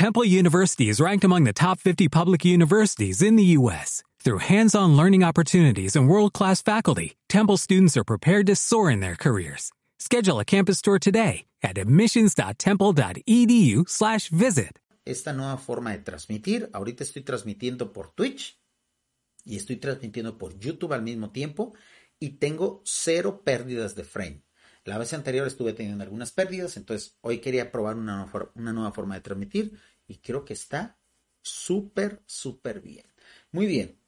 Temple University is ranked among the top 50 public universities in the U.S. Through hands-on learning opportunities and world-class faculty, Temple students are prepared to soar in their careers. Schedule a campus tour today at admissions.temple.edu/visit. Esta nueva forma de transmitir, ahorita estoy transmitiendo por Twitch y estoy transmitiendo por YouTube al mismo tiempo y tengo cero pérdidas de frame. La vez anterior estuve teniendo algunas pérdidas, entonces hoy quería probar una, una nueva forma de transmitir y creo que está súper, súper bien. Muy bien.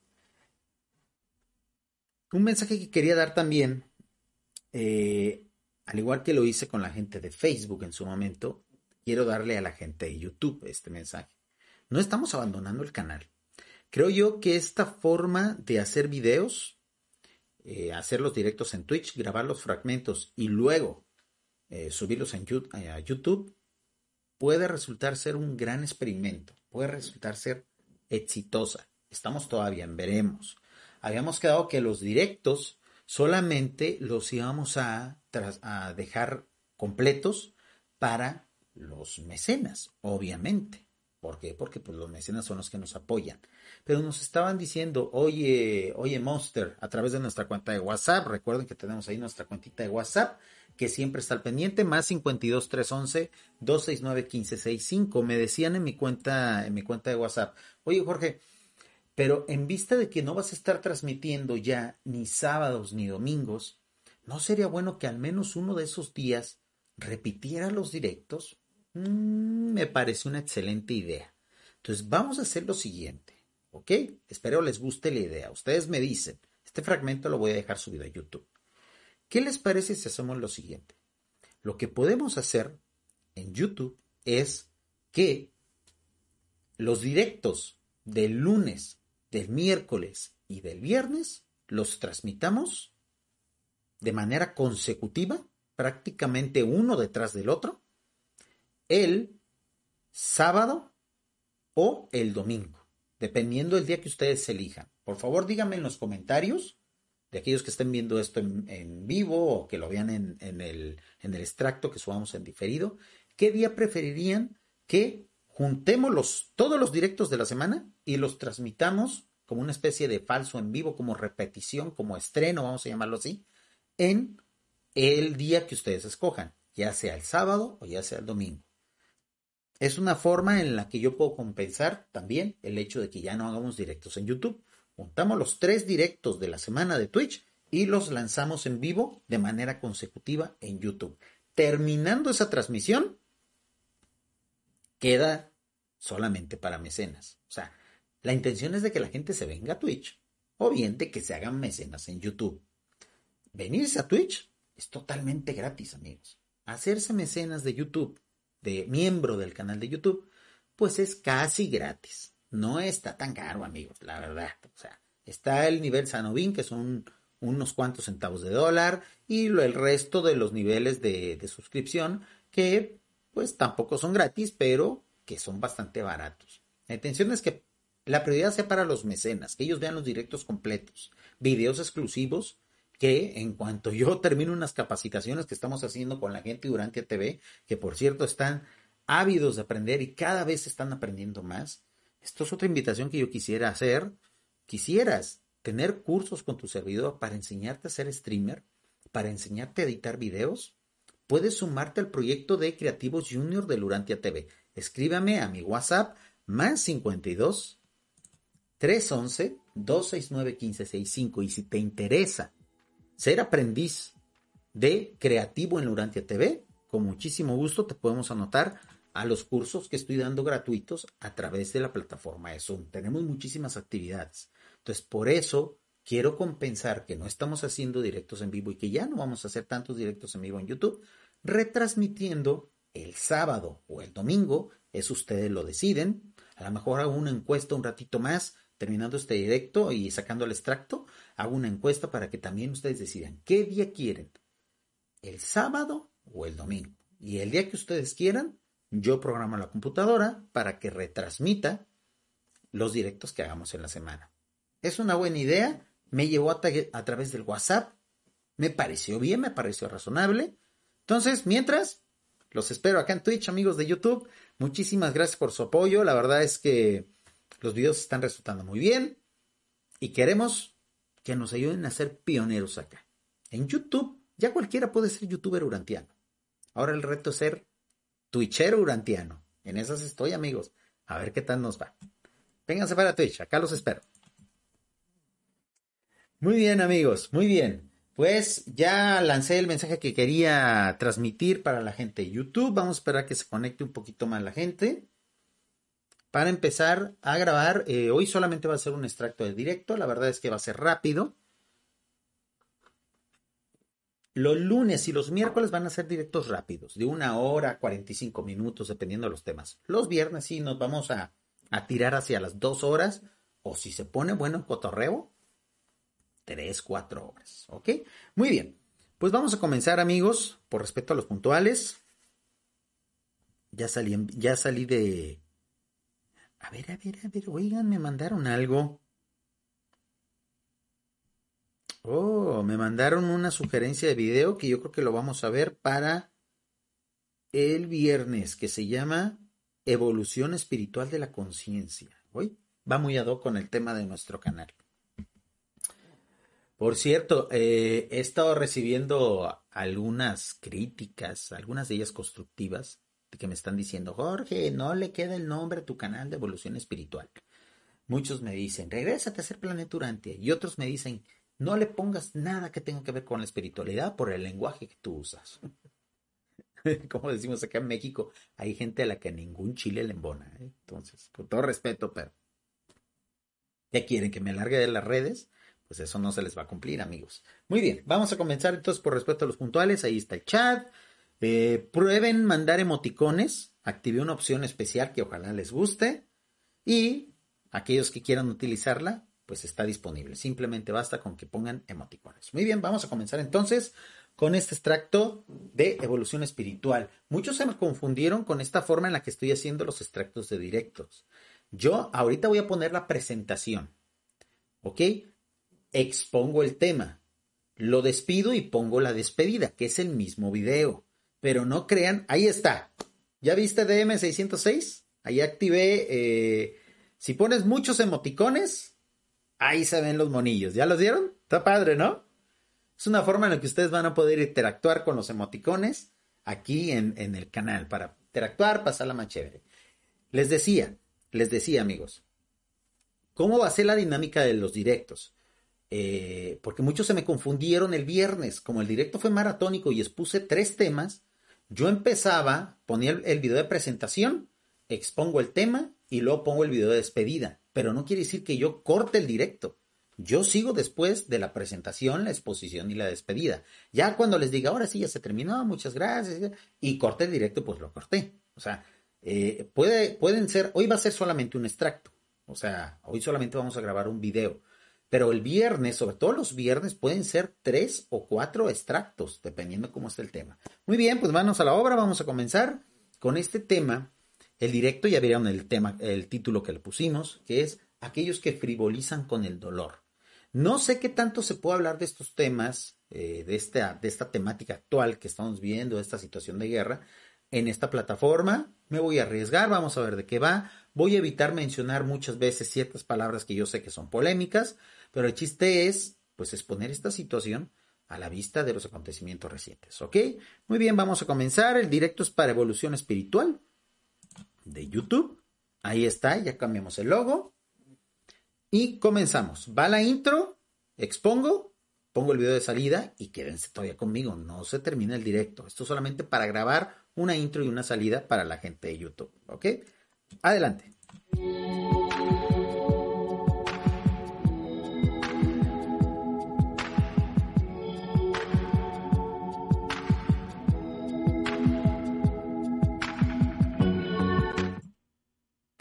Un mensaje que quería dar también, eh, al igual que lo hice con la gente de Facebook en su momento, quiero darle a la gente de YouTube este mensaje. No estamos abandonando el canal. Creo yo que esta forma de hacer videos eh, hacer los directos en Twitch, grabar los fragmentos y luego eh, subirlos en eh, a YouTube, puede resultar ser un gran experimento, puede resultar ser exitosa. Estamos todavía en veremos. Habíamos quedado que los directos solamente los íbamos a, a dejar completos para los mecenas, obviamente. ¿Por qué? Porque pues, los mecenas son los que nos apoyan. Pero nos estaban diciendo, oye, oye Monster, a través de nuestra cuenta de WhatsApp, recuerden que tenemos ahí nuestra cuentita de WhatsApp, que siempre está al pendiente, más 52 311 269 1565. Me decían en mi cuenta, en mi cuenta de WhatsApp, oye Jorge, pero en vista de que no vas a estar transmitiendo ya ni sábados ni domingos, ¿no sería bueno que al menos uno de esos días repitiera los directos? Mm, me parece una excelente idea. Entonces vamos a hacer lo siguiente, ¿ok? Espero les guste la idea. Ustedes me dicen, este fragmento lo voy a dejar subido a YouTube. ¿Qué les parece si hacemos lo siguiente? Lo que podemos hacer en YouTube es que los directos del lunes, del miércoles y del viernes los transmitamos de manera consecutiva, prácticamente uno detrás del otro, el sábado o el domingo, dependiendo del día que ustedes elijan. Por favor, díganme en los comentarios de aquellos que estén viendo esto en, vivo o que lo vean en, el, en el extracto que subamos en diferido, ¿qué día preferirían que juntemos los, todos los directos de la semana y los transmitamos como una especie de falso en vivo, como repetición, como estreno, vamos a llamarlo así, en el día que ustedes escojan, ya sea el sábado o ya sea el domingo. Es una forma en la que yo puedo compensar también el hecho de que ya no hagamos directos en YouTube. Juntamos los tres directos de la semana de Twitch y los lanzamos en vivo de manera consecutiva en YouTube. Terminando esa transmisión, queda solamente para mecenas. O sea, la intención es de que la gente se venga a Twitch o bien de que se hagan mecenas en YouTube. Venirse a Twitch es totalmente gratis, amigos. Hacerse mecenas de YouTube de miembro del canal de YouTube, pues es casi gratis. No está tan caro, amigos, la verdad. O sea, está el nivel Sanovín, que son unos cuantos centavos de dólar, y el resto de los niveles de, de suscripción, que pues tampoco son gratis, pero que son bastante baratos. La intención es que la prioridad sea para los mecenas, que ellos vean los directos completos, videos exclusivos que en cuanto yo termino unas capacitaciones que estamos haciendo con la gente durante TV, que por cierto están ávidos de aprender y cada vez están aprendiendo más, esto es otra invitación que yo quisiera hacer. Quisieras tener cursos con tu servidor para enseñarte a ser streamer, para enseñarte a editar videos, puedes sumarte al proyecto de Creativos Junior de Lurantia TV. Escríbame a mi WhatsApp más 52 311 269 1565 y si te interesa ser aprendiz de creativo en Lurantia TV, con muchísimo gusto te podemos anotar a los cursos que estoy dando gratuitos a través de la plataforma de Zoom. Tenemos muchísimas actividades. Entonces, por eso quiero compensar que no estamos haciendo directos en vivo y que ya no vamos a hacer tantos directos en vivo en YouTube, retransmitiendo el sábado o el domingo, eso ustedes lo deciden. A lo mejor hago una encuesta un ratito más terminando este directo y sacando el extracto, hago una encuesta para que también ustedes decidan qué día quieren, el sábado o el domingo. Y el día que ustedes quieran, yo programo la computadora para que retransmita los directos que hagamos en la semana. Es una buena idea, me llevó a, través del WhatsApp, me pareció bien, me pareció razonable. Entonces, mientras, los espero acá en Twitch, amigos de YouTube. Muchísimas gracias por su apoyo. La verdad es que los videos están resultando muy bien y queremos que nos ayuden a ser pioneros acá. En YouTube, ya cualquiera puede ser youtuber urantiano. Ahora el reto es ser twitchero urantiano. En esas estoy, amigos. A ver qué tal nos va. Vénganse para Twitch, acá los espero. Muy bien, amigos, muy bien. Pues ya lancé el mensaje que quería transmitir para la gente de YouTube. Vamos a esperar que se conecte un poquito más la gente. Para empezar a grabar, eh, hoy solamente va a ser un extracto de directo. La verdad es que va a ser rápido. Los lunes y los miércoles van a ser directos rápidos, de una hora, 45 minutos, dependiendo de los temas. Los viernes sí nos vamos a, a tirar hacia las dos horas, o si se pone bueno el cotorreo, tres, cuatro horas. ¿Ok? Muy bien. Pues vamos a comenzar, amigos, por respeto a los puntuales. Ya salí, ya salí de. A ver, a ver, a ver, oigan, me mandaron algo. Oh, me mandaron una sugerencia de video que yo creo que lo vamos a ver para el viernes, que se llama Evolución Espiritual de la Conciencia. Hoy va muy ad con el tema de nuestro canal. Por cierto, eh, he estado recibiendo algunas críticas, algunas de ellas constructivas, que me están diciendo, Jorge, no le queda el nombre a tu canal de evolución espiritual. Muchos me dicen, regrésate a ser planeturante. Y otros me dicen, no le pongas nada que tenga que ver con la espiritualidad por el lenguaje que tú usas. Como decimos acá en México, hay gente a la que ningún chile le embona. ¿eh? Entonces, con todo respeto, pero ¿ya quieren que me largue de las redes? Pues eso no se les va a cumplir, amigos. Muy bien, vamos a comenzar entonces por respeto a los puntuales. Ahí está el chat. Eh, prueben mandar emoticones. Activé una opción especial que ojalá les guste. Y aquellos que quieran utilizarla, pues está disponible. Simplemente basta con que pongan emoticones. Muy bien, vamos a comenzar entonces con este extracto de evolución espiritual. Muchos se me confundieron con esta forma en la que estoy haciendo los extractos de directos. Yo ahorita voy a poner la presentación. ¿Ok? Expongo el tema. Lo despido y pongo la despedida, que es el mismo video. Pero no crean, ahí está. ¿Ya viste DM606? Ahí activé. Eh, si pones muchos emoticones, Ahí se ven los monillos. ¿Ya los dieron? Está padre, ¿no? Es una forma en la que ustedes van a poder interactuar con los emoticones aquí en, el canal para interactuar, pasarla más chévere. Les decía, les decía, amigos, ¿cómo va a ser la dinámica de los directos? Eh, porque muchos se me confundieron el viernes. Como el directo fue maratónico y expuse tres temas, yo empezaba, ponía el video de presentación, expongo el tema y luego pongo el video de despedida pero no quiere decir que yo corte el directo. Yo sigo después de la presentación, la exposición y la despedida. Ya cuando les diga, ahora sí, ya se terminó, muchas gracias, y corté el directo, pues lo corté. O sea, eh, puede, pueden ser, hoy va a ser solamente un extracto. O sea, hoy solamente vamos a grabar un video. Pero el viernes, sobre todo los viernes, pueden ser tres o cuatro extractos, dependiendo cómo esté el tema. Muy bien, pues vamos a la obra, vamos a comenzar con este tema el directo, ya vieron el tema, el título que le pusimos, que es aquellos que frivolizan con el dolor. No sé qué tanto se puede hablar de estos temas, eh, de, esta, de esta temática actual que estamos viendo, de esta situación de guerra, en esta plataforma. Me voy a arriesgar, vamos a ver de qué va. Voy a evitar mencionar muchas veces ciertas palabras que yo sé que son polémicas, pero el chiste es, pues, exponer esta situación a la vista de los acontecimientos recientes, ¿ok? Muy bien, vamos a comenzar. El directo es para evolución espiritual de YouTube. Ahí está, ya cambiamos el logo. Y comenzamos. Va la intro, expongo, pongo el video de salida y quédense todavía conmigo. No se termina el directo. Esto es solamente para grabar una intro y una salida para la gente de YouTube. ¿Ok? Adelante.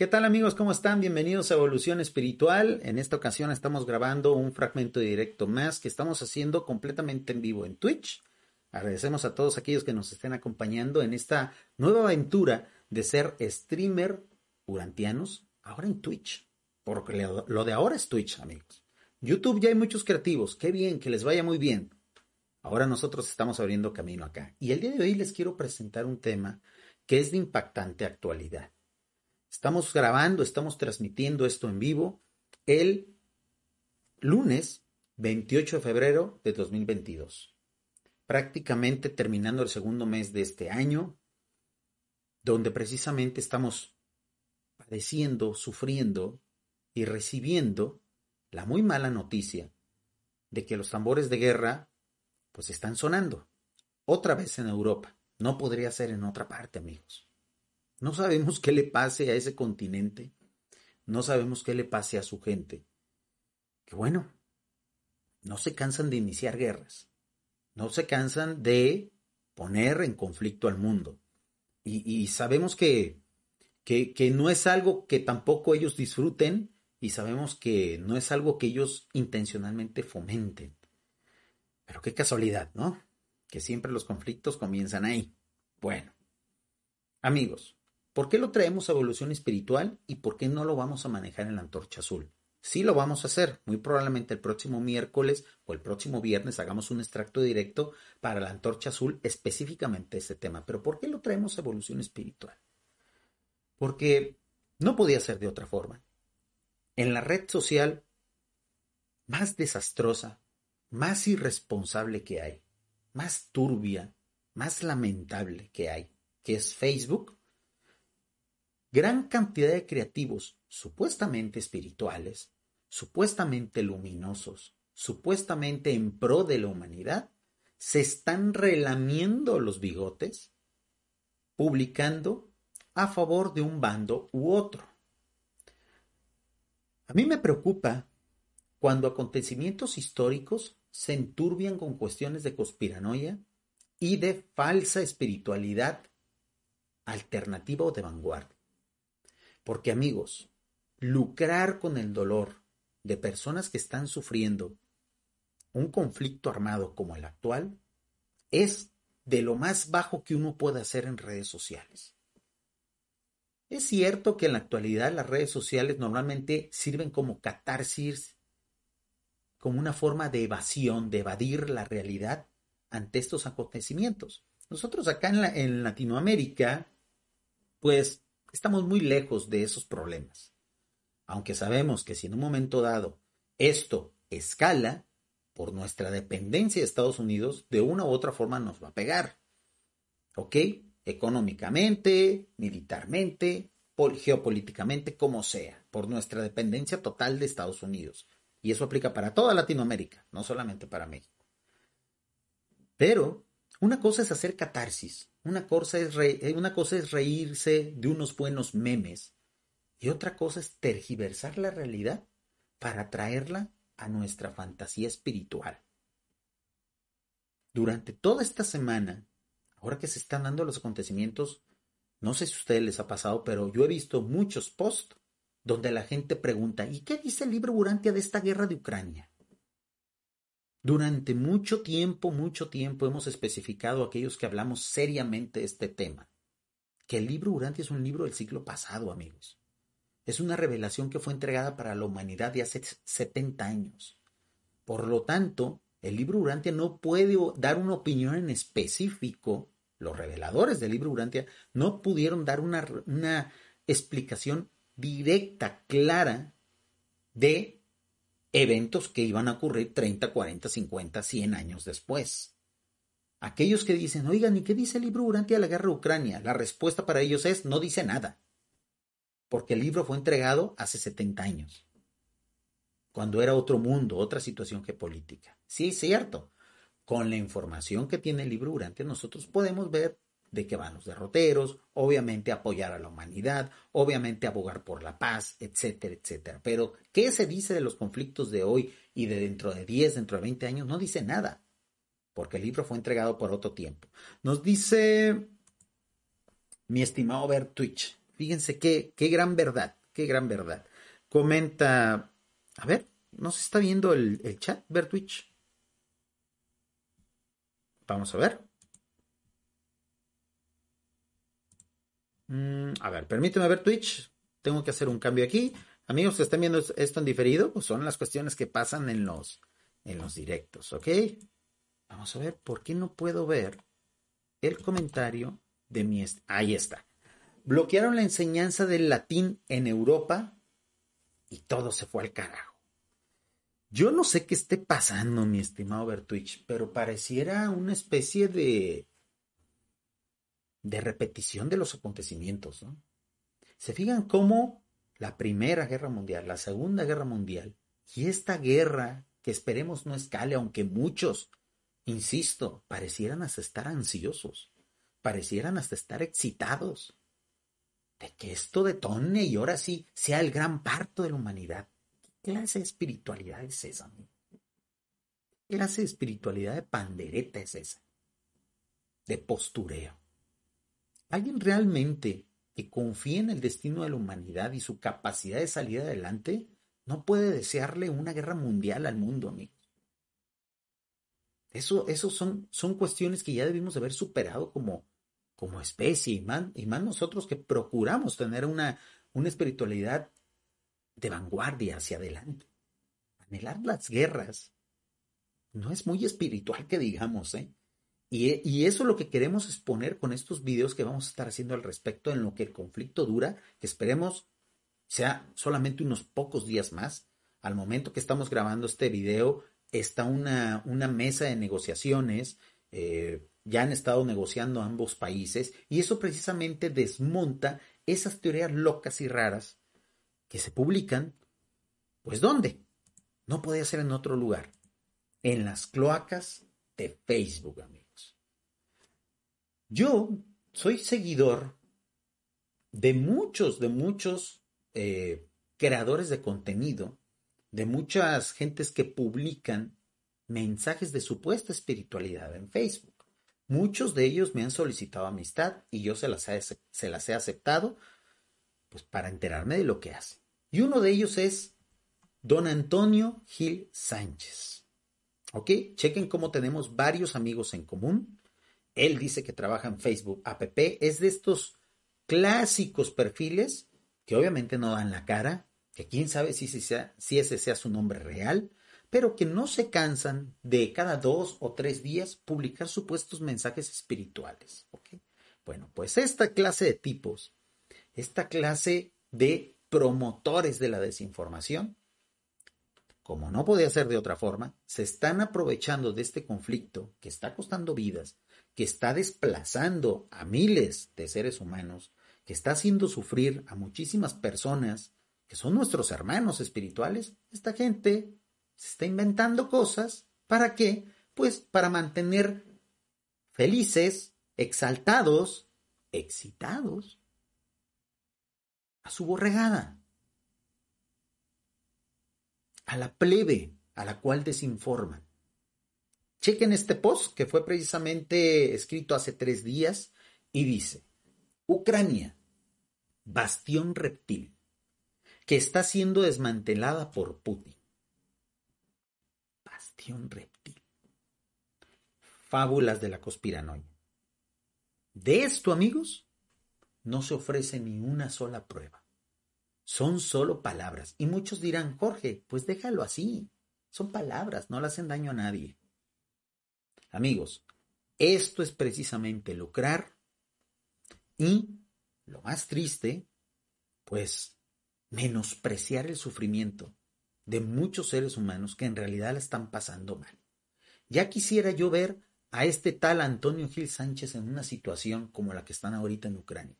¿Qué tal amigos? ¿Cómo están? Bienvenidos a Evolución Espiritual. En esta ocasión estamos grabando un fragmento directo más que estamos haciendo completamente en vivo en Twitch. Agradecemos a todos aquellos que nos estén acompañando en esta nueva aventura de ser streamer urantianos ahora en Twitch. Porque lo de ahora es Twitch, amigos. YouTube ya hay muchos creativos. Qué bien, que les vaya muy bien. Ahora nosotros estamos abriendo camino acá. Y el día de hoy les quiero presentar un tema que es de impactante actualidad Estamos grabando, estamos transmitiendo esto en vivo el lunes 28 de febrero de 2022. Prácticamente terminando el segundo mes de este año, donde precisamente estamos padeciendo, sufriendo y recibiendo la muy mala noticia de que los tambores de guerra pues están sonando otra vez en Europa. No podría ser en otra parte, amigos. No sabemos qué le pase a ese continente. No sabemos qué le pase a su gente. Que bueno, no se cansan de iniciar guerras. No se cansan de poner en conflicto al mundo. Y, sabemos que, que, que no es algo que tampoco ellos disfruten y sabemos que no es algo que ellos intencionalmente fomenten. Pero qué casualidad, ¿no? Que siempre los conflictos comienzan ahí. Bueno, amigos, ¿por qué lo traemos a evolución espiritual y por qué no lo vamos a manejar en la antorcha azul? Sí lo vamos a hacer. Muy probablemente el próximo miércoles o el próximo viernes hagamos un extracto directo para la antorcha azul específicamente este tema. Pero ¿por qué lo traemos a evolución espiritual? Porque no podía ser de otra forma en la red social más desastrosa, más irresponsable que hay, más turbia, más lamentable que hay, que es Facebook, gran cantidad de creativos supuestamente espirituales, supuestamente luminosos, supuestamente en pro de la humanidad, se están relamiendo los bigotes, publicando a favor de un bando u otro. A mí me preocupa cuando acontecimientos históricos se enturbian con cuestiones de conspiranoia y de falsa espiritualidad alternativa o de vanguardia. Porque amigos, lucrar con el dolor de personas que están sufriendo un conflicto armado como el actual es de lo más bajo que uno puede hacer en redes sociales. Es cierto que en la actualidad las redes sociales normalmente sirven como catarsis, como una forma de evasión, de evadir la realidad ante estos acontecimientos. Nosotros acá en, en Latinoamérica, pues estamos muy lejos de esos problemas. Aunque sabemos que si en un momento dado esto escala, por nuestra dependencia de Estados Unidos, de una u otra forma nos va a pegar. ¿Ok? económicamente, militarmente, geopolíticamente, como sea, por nuestra dependencia total de Estados Unidos. Y eso aplica para toda Latinoamérica, no solamente para México. Pero una cosa es hacer catarsis, una cosa es, eh, una cosa es reírse de unos buenos memes y otra cosa es tergiversar la realidad para traerla a nuestra fantasía espiritual. Durante toda esta semana ahora que se están dando los acontecimientos, no sé si a ustedes les ha pasado, pero yo he visto muchos posts donde la gente pregunta, ¿y qué dice el libro Urantia de esta guerra de Ucrania? Durante mucho tiempo, mucho tiempo hemos especificado a aquellos que hablamos seriamente este tema, que el libro Urantia es un libro del siglo pasado, amigos. Es una revelación que fue entregada para la humanidad de hace 70 años. Por lo tanto, el libro Urantia no puede dar una opinión en específico. Los reveladores del libro Urantia no pudieron dar una, una explicación directa, clara de eventos que iban a ocurrir 30, 40, 50, 100 años después. Aquellos que dicen, oigan, ¿y qué dice el libro Urantia de la guerra de Ucrania? La respuesta para ellos es, no dice nada, porque el libro fue entregado hace 70 años cuando era otro mundo, otra situación geopolítica. Sí, es cierto. Con la información que tiene el libro Urantia, nosotros podemos ver de qué van los derroteros, obviamente apoyar a la humanidad, obviamente abogar por la paz, etcétera, etcétera. Pero, ¿qué se dice de los conflictos de hoy y de dentro de 10, dentro de 20 años? No dice nada, porque el libro fue entregado por otro tiempo. Nos dice mi estimado Bert Twitch, fíjense qué, qué gran verdad, qué gran verdad. Comenta a ver, ¿no se está viendo el, chat, ver Twitch? Vamos a ver. Mm, a ver, permíteme ver Twitch. Tengo que hacer un cambio aquí. Amigos que están viendo esto en diferido, pues son las cuestiones que pasan en los, en los directos, ¿ok? Vamos a ver, ¿por qué no puedo ver el comentario de mi... Ahí está. bloquearon la enseñanza del latín en Europa y todo se fue al carajo. Yo no sé qué esté pasando, mi estimado Bertwich, pero pareciera una especie de de repetición de los acontecimientos, ¿no? Se fijan cómo la Primera Guerra Mundial, la Segunda Guerra Mundial y esta guerra que esperemos no escale, aunque muchos, insisto, parecieran hasta estar ansiosos, parecieran hasta estar excitados de que esto detone y ahora sí sea el gran parto de la humanidad. ¿Qué clase de espiritualidad es esa? ¿Qué clase de espiritualidad de pandereta es esa? De postureo. ¿Alguien realmente que confía en el destino de la humanidad y su capacidad de salir adelante no puede desearle una guerra mundial al mundo, amigos? Eso, eso son, son cuestiones que ya debimos haber superado como, como especie y más, y más nosotros que procuramos tener una, una espiritualidad de vanguardia hacia adelante. Anhelar las guerras no es muy espiritual que digamos, ¿eh? Y, eso es lo que queremos exponer con estos videos que vamos a estar haciendo al respecto en lo que el conflicto dura, que esperemos sea solamente unos pocos días más. Al momento que estamos grabando este video, está una, una mesa de negociaciones, eh, ya han estado negociando ambos países, y eso precisamente desmonta esas teorías locas y raras que se publican, pues ¿dónde? No podía ser en otro lugar, en las cloacas de Facebook, amigos. Yo soy seguidor de muchos, de muchos eh, creadores de contenido, de muchas gentes que publican mensajes de supuesta espiritualidad en Facebook. Muchos de ellos me han solicitado amistad y yo se las, he, aceptado pues para enterarme de lo que hace. Y uno de ellos es don Antonio Gil Sánchez. ¿Ok? Chequen cómo tenemos varios amigos en común. Él dice que trabaja en Facebook app. Es de estos clásicos perfiles que obviamente no dan la cara, que quién sabe si, ese sea su nombre real, pero que no se cansan de cada dos o tres días publicar supuestos mensajes espirituales. Bueno, pues esta clase de tipos, esta clase de promotores de la desinformación, como no podía ser de otra forma, se están aprovechando de este conflicto que está costando vidas, que está desplazando a miles de seres humanos, que está haciendo sufrir a muchísimas personas que son nuestros hermanos espirituales, esta gente se está inventando cosas. ¿Para qué? Pues para mantener felices, exaltados, excitados a su borregada, a la plebe a la cual desinforman. Chequen este post que fue precisamente escrito hace tres días y dice, Ucrania, bastión reptil, que está siendo desmantelada por Putin. Bastión reptil. Fábulas de la conspiranoia. De esto, amigos, no se ofrece ni una sola prueba. Son solo palabras. Y muchos dirán, Jorge, pues déjalo así. Son palabras, no le hacen daño a nadie. Amigos, esto es precisamente lucrar y, lo más triste, pues menospreciar el sufrimiento de muchos seres humanos que en realidad la están pasando mal. Ya quisiera yo ver a este tal Antonio Gil Sánchez en una situación como la que están ahorita en Ucrania.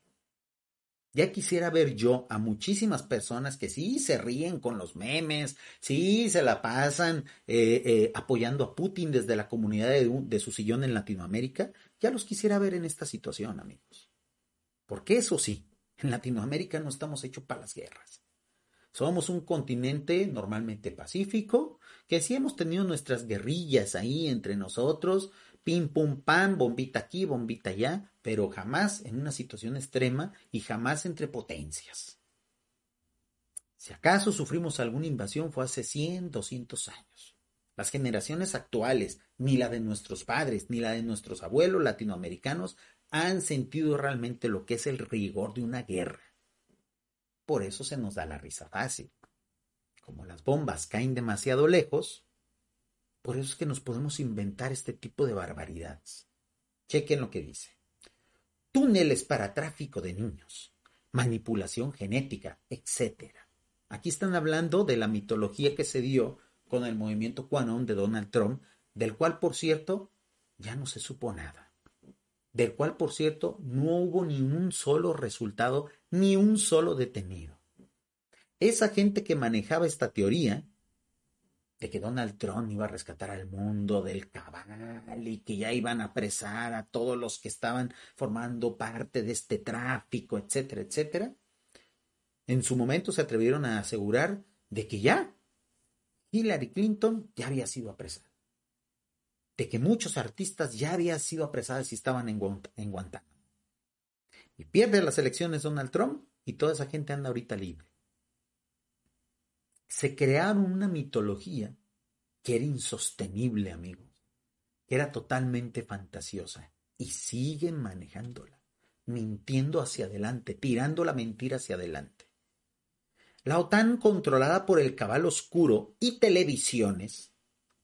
Ya quisiera ver yo a muchísimas personas que sí se ríen con los memes, sí se la pasan eh, eh, apoyando a Putin desde la comunidad de, de su sillón en Latinoamérica. Ya los quisiera ver en esta situación, amigos. Porque eso sí, en Latinoamérica no estamos hechos para las guerras. Somos un continente normalmente pacífico, que sí hemos tenido nuestras guerrillas ahí entre nosotros, pim pum pam, bombita aquí, bombita allá, pero jamás en una situación extrema y jamás entre potencias. Si acaso sufrimos alguna invasión fue hace 100, 200 años. Las generaciones actuales, ni la de nuestros padres, ni la de nuestros abuelos latinoamericanos, han sentido realmente lo que es el rigor de una guerra. Por eso se nos da la risa fácil. Como las bombas caen demasiado lejos, por eso es que nos podemos inventar este tipo de barbaridades. Chequen lo que dice. Túneles para tráfico de niños. manipulación genética, etc. Aquí están hablando de la mitología que se dio con el movimiento QAnon de Donald Trump, del cual, por cierto, ya no se supo nada. Del cual, por cierto, no hubo ni un solo resultado, ni un solo detenido. Esa gente que manejaba esta teoría de que Donald Trump iba a rescatar al mundo del cabal y que ya iban a apresar a todos los que estaban formando parte de este tráfico, etcétera, etcétera, en su momento se atrevieron a asegurar de que ya Hillary Clinton ya había sido apresada, de que muchos artistas ya habían sido apresados y estaban en, en Guantánamo. Y pierde las elecciones Donald Trump y toda esa gente anda ahorita libre se crearon una mitología que era insostenible, amigos, que era totalmente fantasiosa y siguen manejándola, mintiendo hacia adelante, tirando la mentira hacia adelante. La OTAN, controlada por el cabal oscuro y televisiones,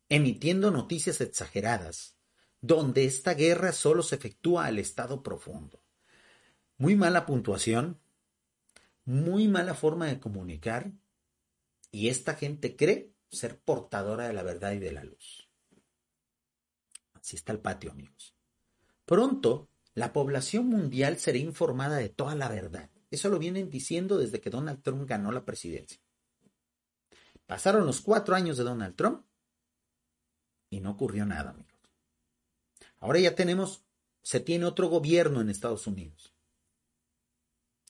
emitiendo noticias exageradas, donde esta guerra solo se efectúa al estado profundo. Muy mala puntuación, muy mala forma de comunicar y esta gente cree ser portadora de la verdad y de la luz. Así está el patio, amigos. Pronto, la población mundial será informada de toda la verdad. Eso lo vienen diciendo desde que Donald Trump ganó la presidencia. Pasaron los cuatro años de Donald Trump y no ocurrió nada, amigos. Ahora ya tenemos, se tiene otro gobierno en Estados Unidos.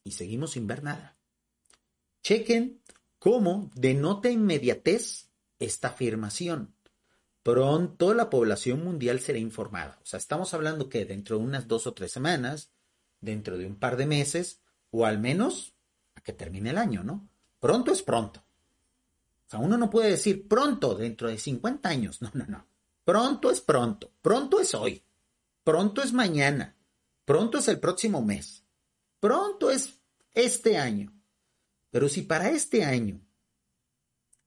Y seguimos sin ver nada. Chequen ¿Cómo denota inmediatez esta afirmación? Pronto la población mundial será informada. O sea, estamos hablando que dentro de unas dos o tres semanas, dentro de un par de meses, o al menos a que termine el año, ¿no? Pronto es pronto. O sea, uno no puede decir pronto dentro de 50 años. No, no, no. Pronto es pronto. Pronto es hoy. Pronto es mañana. Pronto es el próximo mes. Pronto es este año. Pero si para este año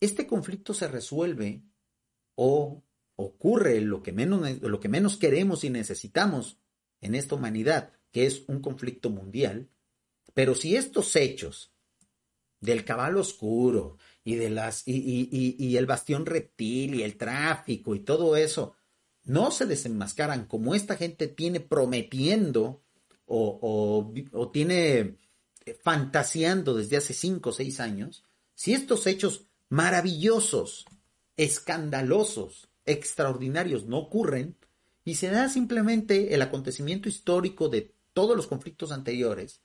este conflicto se resuelve o ocurre lo que menos, lo que menos queremos y necesitamos en esta humanidad, que es un conflicto mundial, pero si estos hechos del caballo oscuro y de las y, el bastión reptil y el tráfico y todo eso no se desenmascaran como esta gente tiene prometiendo o, o tiene fantaseando desde hace cinco o seis años, si estos hechos maravillosos, escandalosos, extraordinarios no ocurren y se da simplemente el acontecimiento histórico de todos los conflictos anteriores,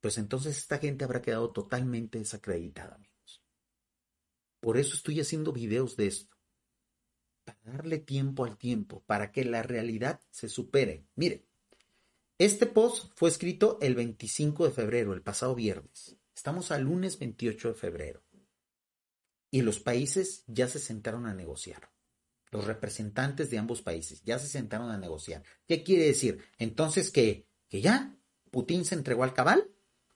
pues entonces esta gente habrá quedado totalmente desacreditada, amigos. Por eso estoy haciendo videos de esto, para darle tiempo al tiempo, para que la realidad se supere. Mire, este post fue escrito el 25 de febrero, el pasado viernes. Estamos al lunes 28 de febrero. Y los países ya se sentaron a negociar. Los representantes de ambos países ya se sentaron a negociar. ¿Qué quiere decir? Entonces que, que ya Putin se entregó al cabal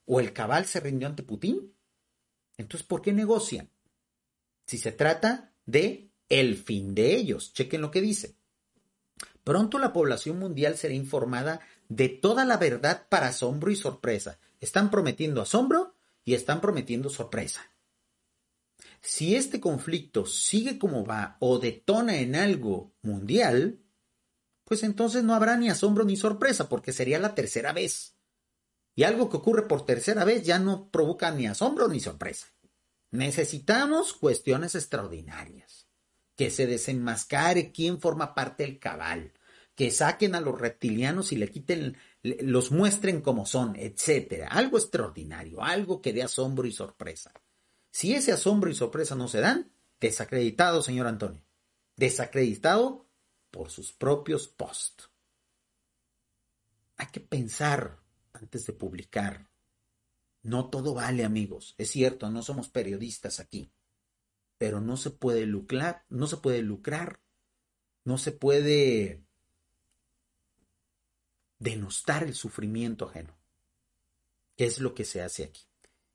o el cabal se rindió ante Putin. Entonces, ¿por qué negocian? Si se trata de el fin de ellos. Chequen lo que dice. Pronto la población mundial será informada de toda la verdad para asombro y sorpresa. Están prometiendo asombro y están prometiendo sorpresa. Si este conflicto sigue como va o detona en algo mundial, pues entonces no habrá ni asombro ni sorpresa, porque sería la tercera vez. Y algo que ocurre por tercera vez ya no provoca ni asombro ni sorpresa. Necesitamos cuestiones extraordinarias. Que se desenmascare quién forma parte del cabal, que saquen a los reptilianos y le quiten, los muestren como son, etcétera. Algo extraordinario, algo que dé asombro y sorpresa. Si ese asombro y sorpresa no se dan, desacreditado, señor Antonio. Desacreditado por sus propios posts. Hay que pensar antes de publicar. No todo vale, amigos. Es cierto, no somos periodistas aquí. Pero no se puede lucrar, no se puede lucrar, no se puede denostar el sufrimiento ajeno, ¿Qué es lo que se hace aquí.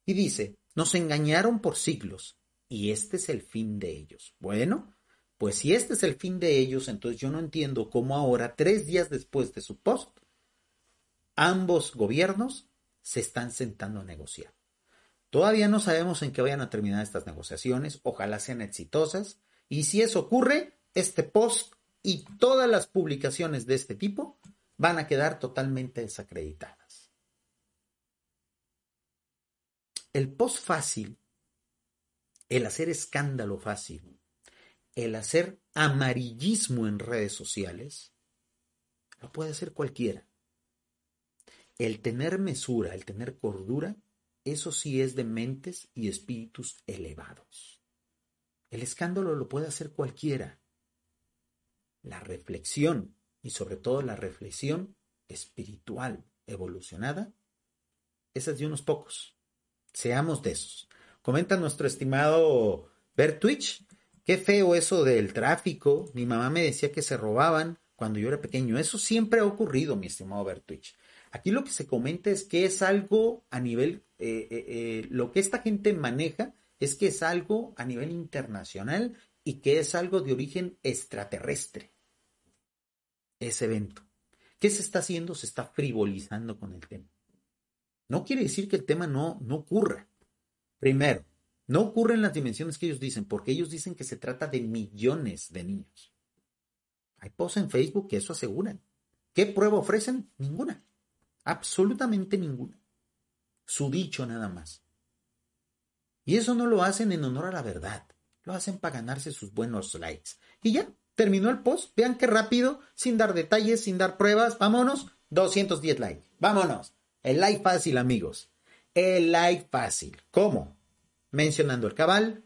Y dice, nos engañaron por siglos y este es el fin de ellos. Bueno, pues si este es el fin de ellos, entonces yo no entiendo cómo ahora, tres días después de su post, ambos gobiernos se están sentando a negociar. Todavía no sabemos en qué vayan a terminar estas negociaciones, ojalá sean exitosas, y si eso ocurre, este post y todas las publicaciones de este tipo van a quedar totalmente desacreditadas. El post fácil, el hacer escándalo fácil, el hacer amarillismo en redes sociales, lo puede hacer cualquiera. El tener mesura, el tener cordura, eso sí es de mentes y espíritus elevados. El escándalo lo puede hacer cualquiera. La reflexión, y sobre todo la reflexión espiritual evolucionada, esa es de unos pocos. Seamos de esos. Comenta nuestro estimado Ver Twitch. Qué feo eso del tráfico. Mi mamá me decía que se robaban cuando yo era pequeño. Eso siempre ha ocurrido, mi estimado Ver Twitch. Aquí lo que se comenta es que es algo a nivel, eh, eh, eh, lo que esta gente maneja es que es algo a nivel internacional y que es algo de origen extraterrestre. Ese evento. ¿Qué se está haciendo? Se está frivolizando con el tema. No quiere decir que el tema no, no ocurra. Primero, no ocurre en las dimensiones que ellos dicen, porque ellos dicen que se trata de millones de niños. Hay posts en Facebook que eso aseguran. ¿Qué prueba ofrecen? Ninguna. Absolutamente ninguna. Su dicho nada más. Y eso no lo hacen en honor a la verdad. Lo hacen para ganarse sus buenos likes. Y ya, terminó el post. Vean qué rápido, sin dar detalles, sin dar pruebas. Vámonos. 210 likes. Vámonos. El like fácil, amigos. El like fácil. ¿Cómo? Mencionando el cabal,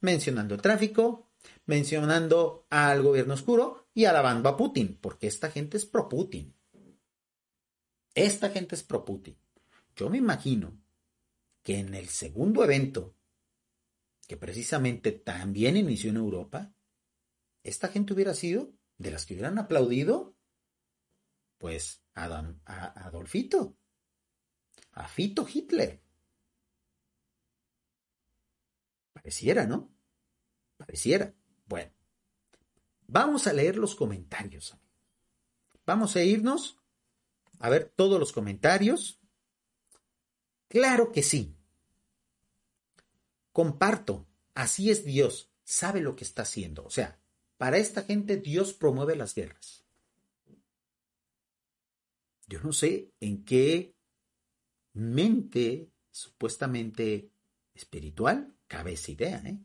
mencionando el tráfico, mencionando al gobierno oscuro y alabando a Putin, porque esta gente es pro Putin. Esta gente es pro Putin. Yo me imagino que en el segundo evento, que precisamente también inició en Europa, esta gente hubiera sido de las que hubieran aplaudido, pues a, a Adolfito, a Fito Hitler. Pareciera, ¿no? Pareciera. Bueno, vamos a leer los comentarios. Vamos a irnos a ver todos los comentarios. Claro que sí. Comparto. Así es Dios. Sabe lo que está haciendo. O sea, para esta gente Dios promueve las guerras. Yo no sé en qué mente supuestamente espiritual cabe esa idea. ¿eh?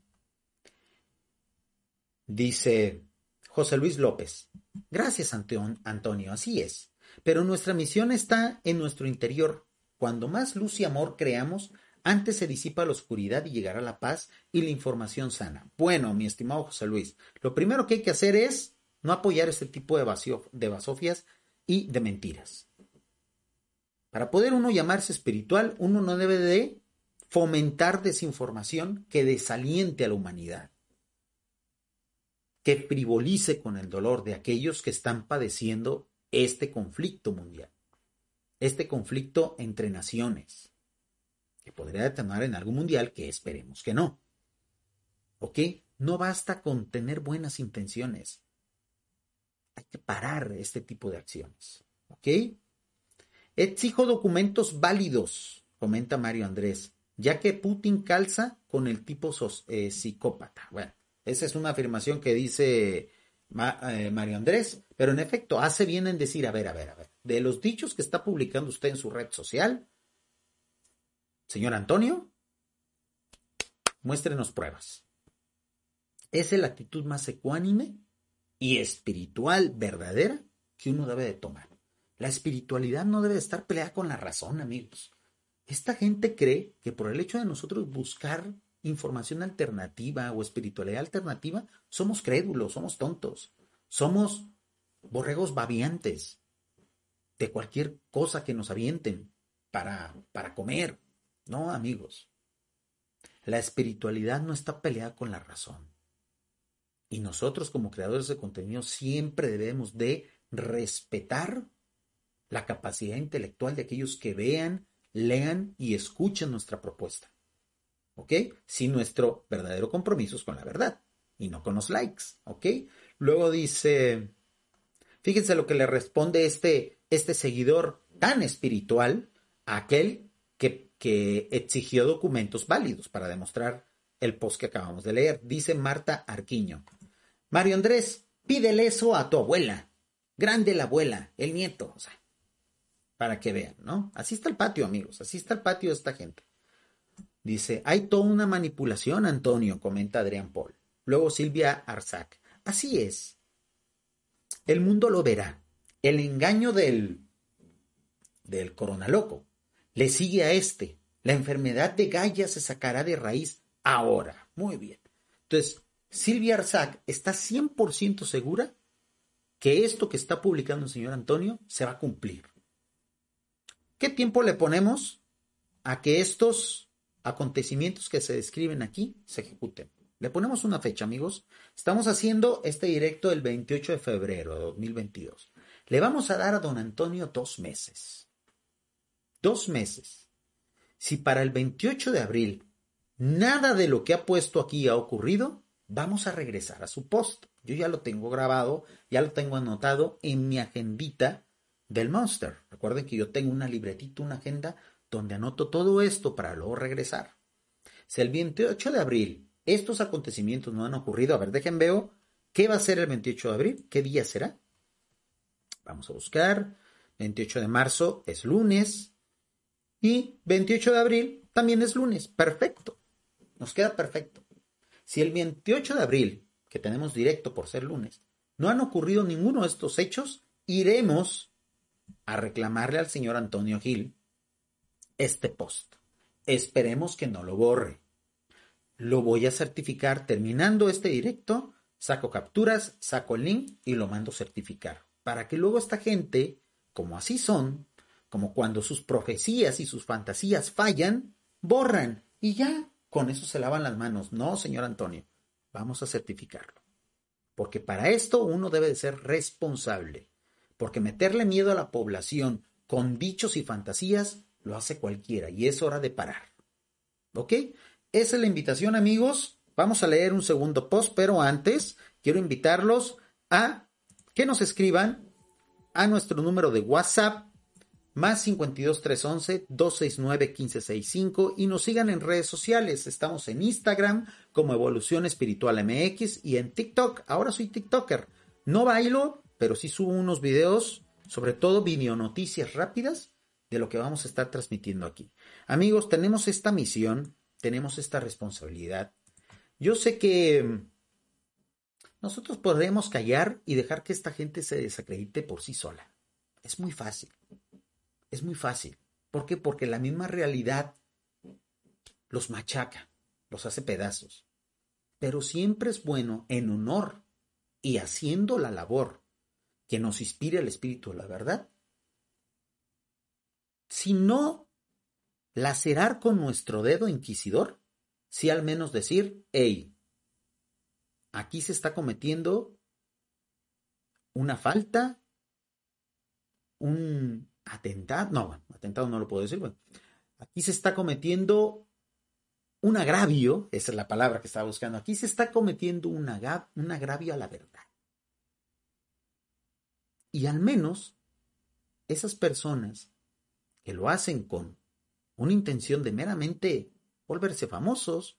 Dice José Luis López. Gracias, Antonio. Así es. Pero nuestra misión está en nuestro interior. Cuando más luz y amor creamos, antes se disipa la oscuridad y llegará la paz y la información sana. Bueno, mi estimado José Luis, lo primero que hay que hacer es no apoyar este tipo de, de basofias y de mentiras. Para poder uno llamarse espiritual, uno no debe de fomentar desinformación que desaliente a la humanidad, que frivolice con el dolor de aquellos que están padeciendo este conflicto mundial, este conflicto entre naciones, podría detonar en algo mundial que esperemos que no. ¿Ok? No basta con tener buenas intenciones. Hay que parar este tipo de acciones. ¿Ok? Exijo documentos válidos, comenta Mario Andrés, ya que Putin calza con el tipo eh, psicópata. Bueno, esa es una afirmación que dice eh, Mario Andrés, pero en efecto hace bien en decir, a ver, a ver, a ver, de los dichos que está publicando usted en su red social, señor Antonio, muéstrenos pruebas. Esa es la actitud más ecuánime y espiritual verdadera que uno debe de tomar. La espiritualidad no debe estar peleada con la razón, amigos. Esta gente cree que por el hecho de nosotros buscar información alternativa o espiritualidad alternativa, somos crédulos, somos tontos, somos borregos babiantes de cualquier cosa que nos avienten para, para comer. No, amigos. La espiritualidad no está peleada con la razón. Y nosotros como creadores de contenido siempre debemos de respetar la capacidad intelectual de aquellos que vean, lean y escuchen nuestra propuesta. ¿ok? Si nuestro verdadero compromiso es con la verdad y no con los likes, ¿ok? Luego dice, fíjense lo que le responde este, este seguidor tan espiritual a aquel que, que exigió documentos válidos para demostrar el post que acabamos de leer. Dice Marta Arquiño. Mario Andrés, pídele eso a tu abuela. Grande la abuela, el nieto. O sea, para que vean, ¿no? Así está el patio, amigos. Así está el patio de esta gente. Dice, hay toda una manipulación, Antonio, comenta Adrián Paul. Luego Silvia Arzac. Así es. El mundo lo verá. El engaño del, del corona loco le sigue a este. La enfermedad de Gaia se sacará de raíz ahora. Muy bien. Entonces, Silvia Arzac está 100% segura que esto que está publicando el señor Antonio se va a cumplir. ¿Qué tiempo le ponemos a que estos acontecimientos que se describen aquí se ejecuten? Le ponemos una fecha, amigos. Estamos haciendo este directo el 28 de febrero de 2022. Le vamos a dar a don Antonio dos meses. Dos meses. Si para el 28 de abril nada de lo que ha puesto aquí ha ocurrido, vamos a regresar a su post. Yo ya lo tengo grabado, ya lo tengo anotado en mi agendita del Monster. Recuerden que yo tengo una libretita, una agenda donde anoto todo esto para luego regresar. Si el 28 de abril estos acontecimientos no han ocurrido, a ver, dejen veo qué va a ser el 28 de abril, qué día será. Vamos a buscar. 28 de marzo es lunes y 28 de abril también es lunes. Perfecto. Nos queda perfecto. Si el 28 de abril, que tenemos directo por ser lunes, no han ocurrido ninguno de estos hechos, iremos a reclamarle al señor Antonio Gil este post. Esperemos que no lo borre. Lo voy a certificar terminando este directo, saco capturas, saco el link y lo mando certificar. Para que luego esta gente, como así son, como cuando sus profecías y sus fantasías fallan, borran y ya con eso se lavan las manos. No, señor Antonio, vamos a certificarlo. Porque para esto uno debe de ser responsable. Porque meterle miedo a la población con dichos y fantasías lo hace cualquiera y es hora de parar. ¿Ok? Esa es la invitación, amigos. Vamos a leer un segundo post, pero antes quiero invitarlos a que nos escriban a nuestro número de WhatsApp más 52 311 269 1565 y nos sigan en redes sociales. Estamos en Instagram como Evolución Espiritual MX y en TikTok. Ahora soy TikToker. No bailo, pero sí subo unos videos, sobre todo video noticias rápidas de lo que vamos a estar transmitiendo aquí. Amigos, tenemos esta misión, tenemos esta responsabilidad. Yo sé que nosotros podremos callar y dejar que esta gente se desacredite por sí sola. Es muy fácil. Es muy fácil. ¿Por qué? Porque la misma realidad los machaca, los hace pedazos. Pero siempre es bueno, en honor y haciendo la labor que nos inspire el espíritu de la verdad, si no lacerar con nuestro dedo inquisidor, si al menos decir, hey, aquí se está cometiendo una falta, un atentado, no, atentado no lo puedo decir, bueno, aquí se está cometiendo un agravio, esa es la palabra que estaba buscando, aquí se está cometiendo un, un agravio a la verdad. Y al menos esas personas que lo hacen con una intención de meramente volverse famosos,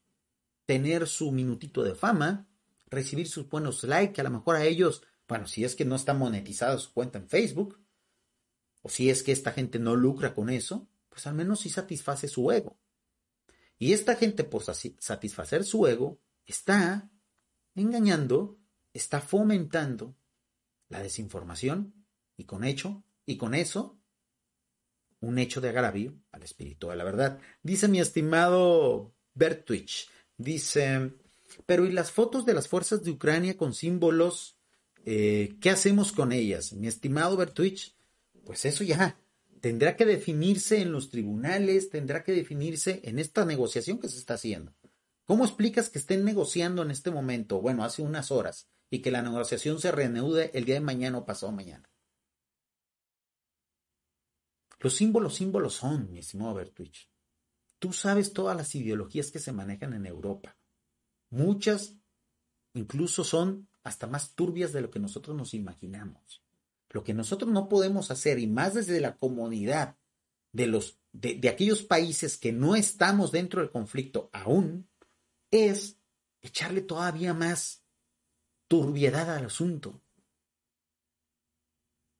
tener su minutito de fama, recibir sus buenos likes, a lo mejor a ellos, bueno, si es que no está monetizada su cuenta en Facebook, o si es que esta gente no lucra con eso, pues al menos sí satisface su ego. Y esta gente, por satisfacer su ego, está engañando, está fomentando la desinformación y con hecho, y con eso, un hecho de agravio al espíritu de la verdad. Dice mi estimado Bertwich, dice, pero ¿y las fotos de las fuerzas de Ucrania con símbolos? Eh, ¿Qué hacemos con ellas? Mi estimado Bertwich, pues eso ya tendrá que definirse en los tribunales, tendrá que definirse en esta negociación que se está haciendo. ¿Cómo explicas que estén negociando en este momento, bueno, hace unas horas, y que la negociación se reanude el día de mañana o pasado mañana? Los símbolos, símbolos son, mi estimado Bertwich. Tú sabes todas las ideologías que se manejan en Europa. Muchas incluso son hasta más turbias de lo que nosotros nos imaginamos. Lo que nosotros no podemos hacer, y más desde la comodidad de, los, de, de aquellos países que no estamos dentro del conflicto aún es echarle todavía más turbiedad al asunto.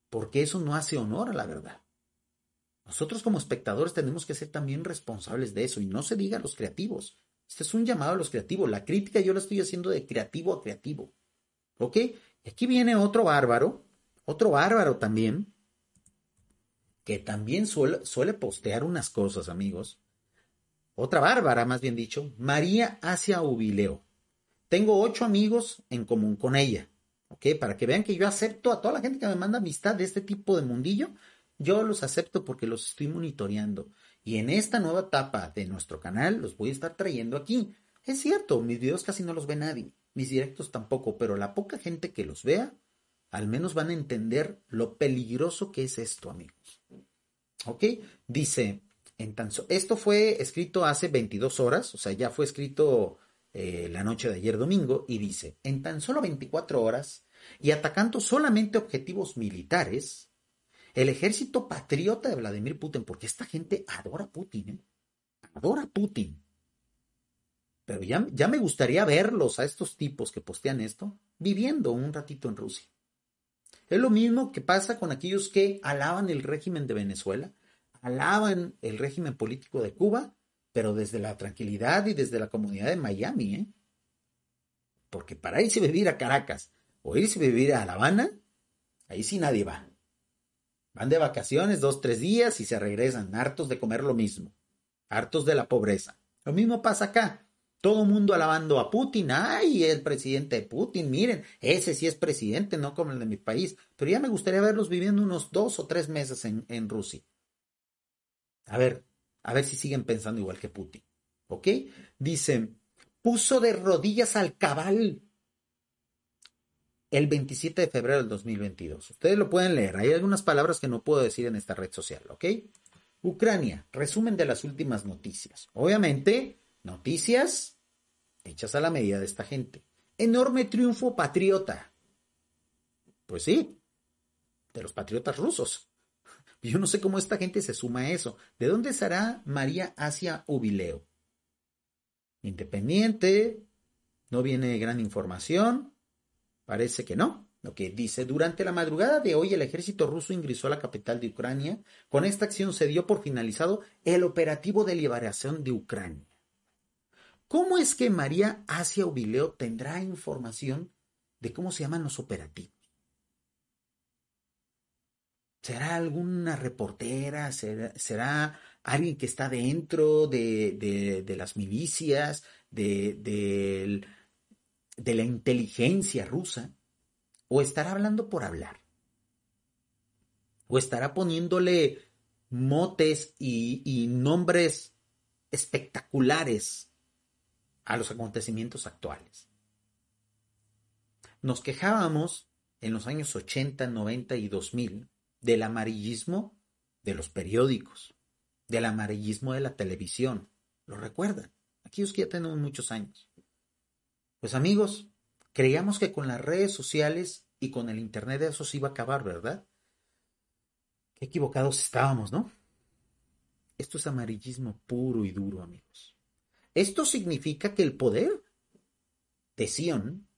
Porque eso no hace honor a la verdad. Nosotros como espectadores tenemos que ser también responsables de eso y no se diga a los creativos. Este es un llamado a los creativos. La crítica yo la estoy haciendo de creativo a creativo. ¿Ok? Y aquí viene otro bárbaro, otro bárbaro también, que también suele, suele postear unas cosas, amigos. Otra bárbara, más bien dicho, María Asia Ubileo. Tengo ocho amigos en común con ella. ¿Ok? Para que vean que yo acepto a toda la gente que me manda amistad de este tipo de mundillo. Yo los acepto porque los estoy monitoreando. Y en esta nueva etapa de nuestro canal los voy a estar trayendo aquí. Es cierto, mis videos casi no los ve nadie, mis directos tampoco, pero la poca gente que los vea, al menos van a entender lo peligroso que es esto, amigos. ¿Ok? Dice, en tan esto fue escrito hace 22 horas, o sea, ya fue escrito eh, la noche de ayer domingo, y dice, en tan solo 24 horas, y atacando solamente objetivos militares, el ejército patriota de Vladimir Putin, porque esta gente adora a Putin, ¿eh? adora a Putin. Pero ya, ya me gustaría verlos a estos tipos que postean esto viviendo un ratito en Rusia. Es lo mismo que pasa con aquellos que alaban el régimen de Venezuela, alaban el régimen político de Cuba, pero desde la tranquilidad y desde la comunidad de Miami, ¿eh? Porque para irse a vivir a Caracas o irse a vivir a La Habana, ahí sí nadie va. Van de vacaciones dos, tres días y se regresan, hartos de comer lo mismo, hartos de la pobreza. Lo mismo pasa acá. Todo mundo alabando a Putin. Ay, el presidente de Putin, miren, ese sí es presidente, no como el de mi país. Pero ya me gustaría verlos viviendo unos dos o tres meses en, Rusia. A ver, a ver si siguen pensando igual que Putin. ¿Ok? Dicen, puso de rodillas al cabal el 27 de febrero del 2022. Ustedes lo pueden leer. Hay algunas palabras que no puedo decir en esta red social, ¿ok? Ucrania, resumen de las últimas noticias. Obviamente, noticias hechas a la medida de esta gente. Enorme triunfo patriota. Pues sí, de los patriotas rusos. Yo no sé cómo esta gente se suma a eso. ¿De dónde será María Asia Ubileo? Independiente, no viene gran información. Parece que no. Lo que dice, durante la madrugada de hoy el ejército ruso ingresó a la capital de Ucrania. Con esta acción se dio por finalizado el operativo de liberación de Ucrania. ¿Cómo es que María Asia Ubileo tendrá información de cómo se llaman los operativos? ¿Será alguna reportera? ¿Será, alguien que está dentro de, las milicias, de la inteligencia rusa, o estará hablando por hablar, o estará poniéndole motes y, nombres espectaculares a los acontecimientos actuales. Nos quejábamos en los años 80, 90 y 2000 del amarillismo de los periódicos, del amarillismo de la televisión. ¿Lo recuerdan? Aquellos que ya tenemos muchos años. Pues amigos, creíamos que con las redes sociales y con el Internet eso se iba a acabar, ¿verdad? Qué equivocados estábamos, ¿no? Esto es amarillismo puro y duro, amigos. Esto significa que el poder de Sion,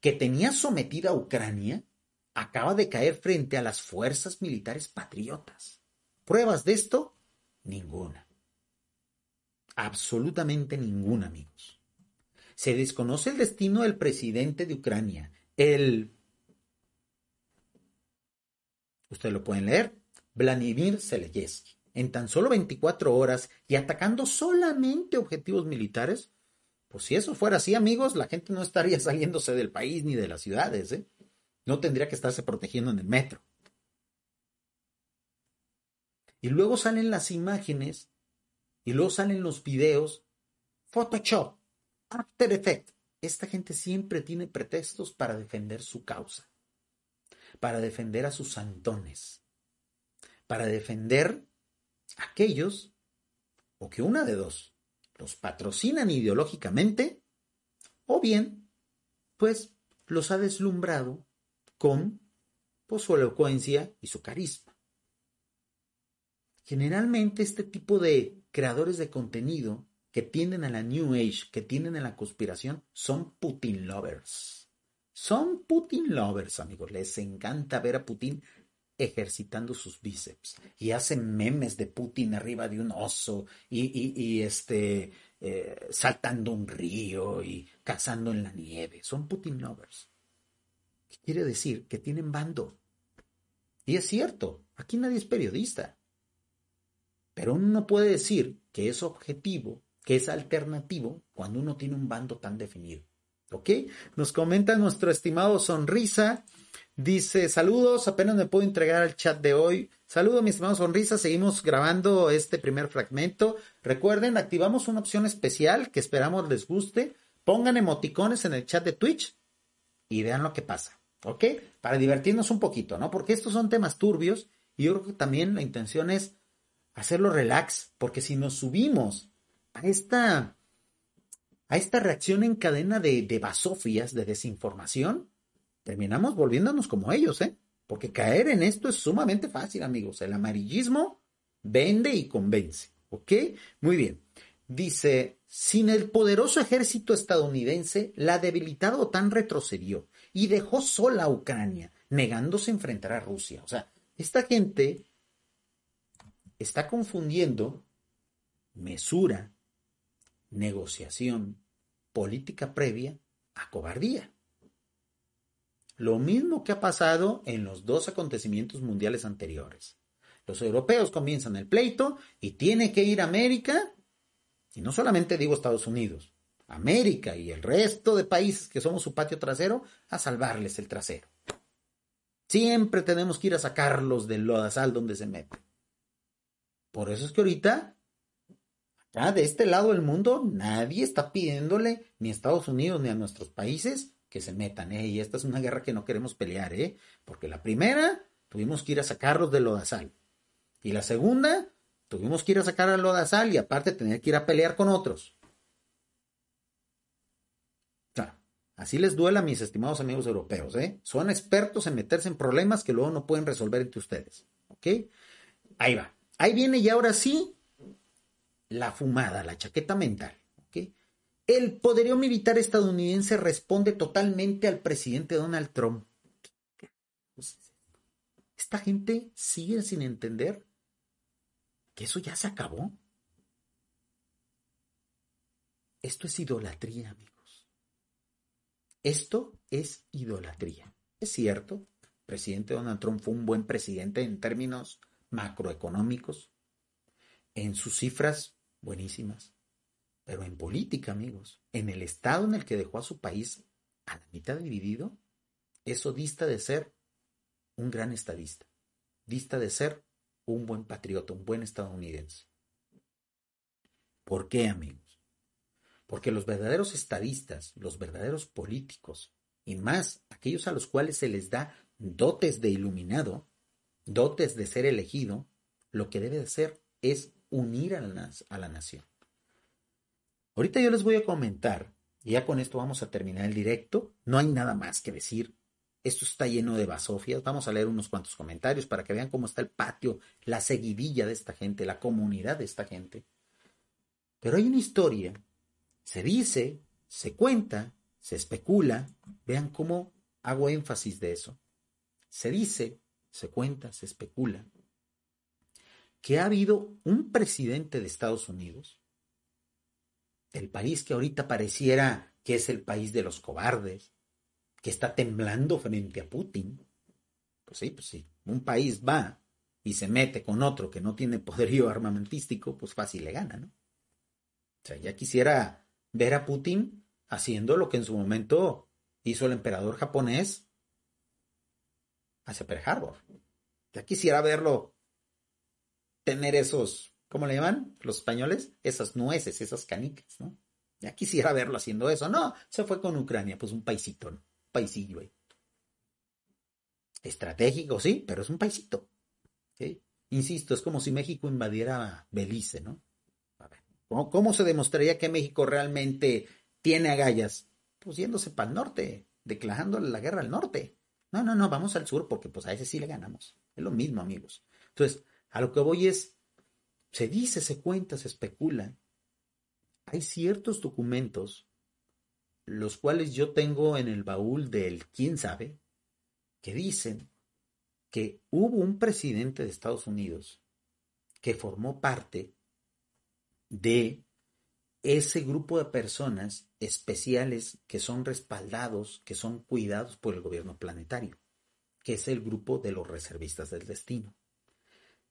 que tenía sometida a Ucrania, acaba de caer frente a las fuerzas militares patriotas. ¿Pruebas de esto? Ninguna. Absolutamente ninguna, amigos se desconoce el destino del presidente de Ucrania, el... Ustedes lo pueden leer, Vladimir Zelensky. En tan solo 24 horas y atacando solamente objetivos militares, pues si eso fuera así, amigos, la gente no estaría saliéndose del país ni de las ciudades, ¿eh? No tendría que estarse protegiendo en el metro. Y luego salen las imágenes y luego salen los videos Photoshop After Effect. Esta gente siempre tiene pretextos para defender su causa, para defender a sus santones, para defender aquellos, o que una de dos, los patrocinan ideológicamente, o bien, pues los ha deslumbrado con pues, su elocuencia y su carisma. Generalmente este tipo de creadores de contenido que tienden a la New Age, que tienden a la conspiración, son Putin lovers. Son Putin lovers, amigos. Les encanta ver a Putin ejercitando sus bíceps y hacen memes de Putin arriba de un oso y, este eh, saltando un río y cazando en la nieve. Son Putin lovers. ¿Qué quiere decir? Que tienen bando. Y es cierto, aquí nadie es periodista. Pero uno no puede decir que es objetivo, que es alternativo, cuando uno tiene un bando tan definido. ¿Ok? Nos comenta nuestro estimado Sonrisa. Dice, saludos, apenas me puedo entregar al chat de hoy. Saludos, mi estimado Sonrisa. Seguimos grabando este primer fragmento. Recuerden, activamos una opción especial que esperamos les guste. Pongan emoticones en el chat de Twitch y vean lo que pasa. ¿Ok? Para divertirnos un poquito, ¿no? Porque estos son temas turbios y yo creo que también la intención es hacerlo relax, porque si nos subimos a esta a esta reacción en cadena de, basofias, de desinformación, terminamos volviéndonos como ellos, ¿eh? Porque caer en esto es sumamente fácil, amigos. El amarillismo vende y convence, ¿ok? Muy bien. Dice, sin el poderoso ejército estadounidense, la debilitada OTAN retrocedió y dejó sola a Ucrania, negándose a enfrentar a Rusia. O sea, esta gente está confundiendo mesura, negociación, política previa a cobardía. Lo mismo que ha pasado en los dos acontecimientos mundiales anteriores. Los europeos comienzan el pleito y tiene que ir América, y no solamente digo Estados Unidos, América y el resto de países que somos su patio trasero, a salvarles el trasero. Siempre tenemos que ir a sacarlos del lodazal donde se meten. Por eso es que ahorita de este lado del mundo, nadie está pidiéndole ni a Estados Unidos ni a nuestros países que se metan, ¿eh? Y esta es una guerra que no queremos pelear, ¿eh? Porque la primera, tuvimos que ir a sacarlos del lodazal. Y la segunda, tuvimos que ir a sacar al lodazal y aparte tener que ir a pelear con otros. así les duela a mis estimados amigos europeos, ¿eh? Son expertos en meterse en problemas que luego no pueden resolver entre ustedes. Ahí va. Ahí viene y ahora sí la fumada, la chaqueta mental. El poderío militar estadounidense responde totalmente al presidente Donald Trump. Esta gente sigue sin entender que eso ya se acabó. Esto es idolatría, amigos. Esto es idolatría. Es cierto, el presidente Donald Trump fue un buen presidente en términos macroeconómicos. En sus cifras buenísimas. Pero en política, amigos, en el estado en el que dejó a su país a la mitad dividido, eso dista de ser un gran estadista, dista de ser un buen patriota, un buen estadounidense. ¿Por qué, amigos? Porque los verdaderos estadistas, los verdaderos políticos, y más aquellos a los cuales se les da dotes de iluminado, dotes de ser elegido, lo que debe de ser es unir a la, nación. Ahorita yo les voy a comentar, y ya con esto vamos a terminar el directo, no hay nada más que decir. Esto está lleno de basofias. Vamos a leer unos cuantos comentarios para que vean cómo está el patio, la seguidilla de esta gente, la comunidad de esta gente. Pero hay una historia, se dice, se cuenta, se especula, vean cómo hago énfasis de eso. Se dice, se cuenta, se especula que ha habido un presidente de Estados Unidos, el país que ahorita pareciera que es el país de los cobardes, que está temblando frente a Putin. Pues sí, pues sí, un país va y se mete con otro que no tiene poderío armamentístico, pues fácil le gana, ¿no? O sea, ya quisiera ver a Putin haciendo lo que en su momento hizo el emperador japonés hacia Pearl Harbor. Ya quisiera verlo tener esos, ¿cómo le llaman los españoles? Esas nueces, esas canicas, ¿no? Ya quisiera verlo haciendo eso. No, se fue con Ucrania, pues un paisito, ¿no? Un paisillo ahí. Estratégico, sí, pero es un paisito. ¿sí? Insisto, es como si México invadiera Belice, ¿no? A ver, ¿cómo, se demostraría que México realmente tiene agallas? Pues yéndose para el norte, declarándole la guerra al norte. No, no, no, vamos al sur porque pues a ese sí le ganamos. Es lo mismo, amigos. Entonces, a lo que voy es, se dice, se cuenta, se especula. Hay ciertos documentos, los cuales yo tengo en el baúl del quién sabe, que dicen que hubo un presidente de Estados Unidos que formó parte de ese grupo de personas especiales que son respaldados, que son cuidados por el gobierno planetario, que es el grupo de los reservistas del destino.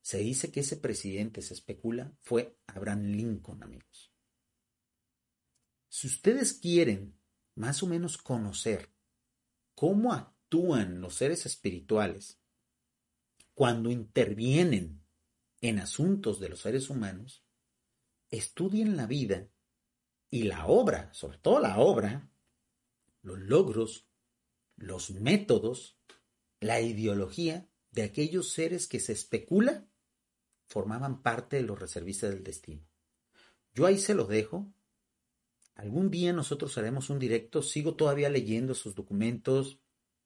Se dice que ese presidente, se especula, fue Abraham Lincoln, amigos. Si ustedes quieren más o menos conocer cómo actúan los seres espirituales cuando intervienen en asuntos de los seres humanos, estudien la vida y la obra, sobre todo la obra, los logros, los métodos, la ideología de aquellos seres que se especula formaban parte de los reservistas del destino. Yo ahí se lo dejo. Algún día nosotros haremos un directo, sigo todavía leyendo esos documentos,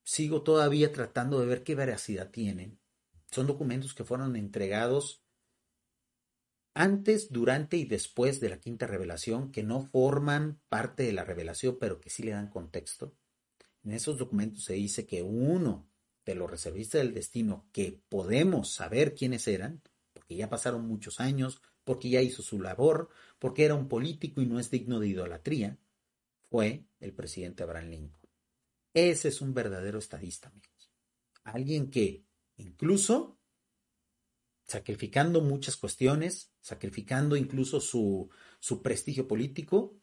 sigo todavía tratando de ver qué veracidad tienen. Son documentos que fueron entregados antes, durante y después de la quinta revelación, que no forman parte de la revelación, pero que sí le dan contexto. En esos documentos se dice que uno de los reservistas del destino, que podemos saber quiénes eran, porque ya pasaron muchos años, porque ya hizo su labor, porque era un político y no es digno de idolatría, fue el presidente Abraham Lincoln. Ese es un verdadero estadista, amigos. Alguien que incluso sacrificando muchas cuestiones, sacrificando incluso su, su prestigio político,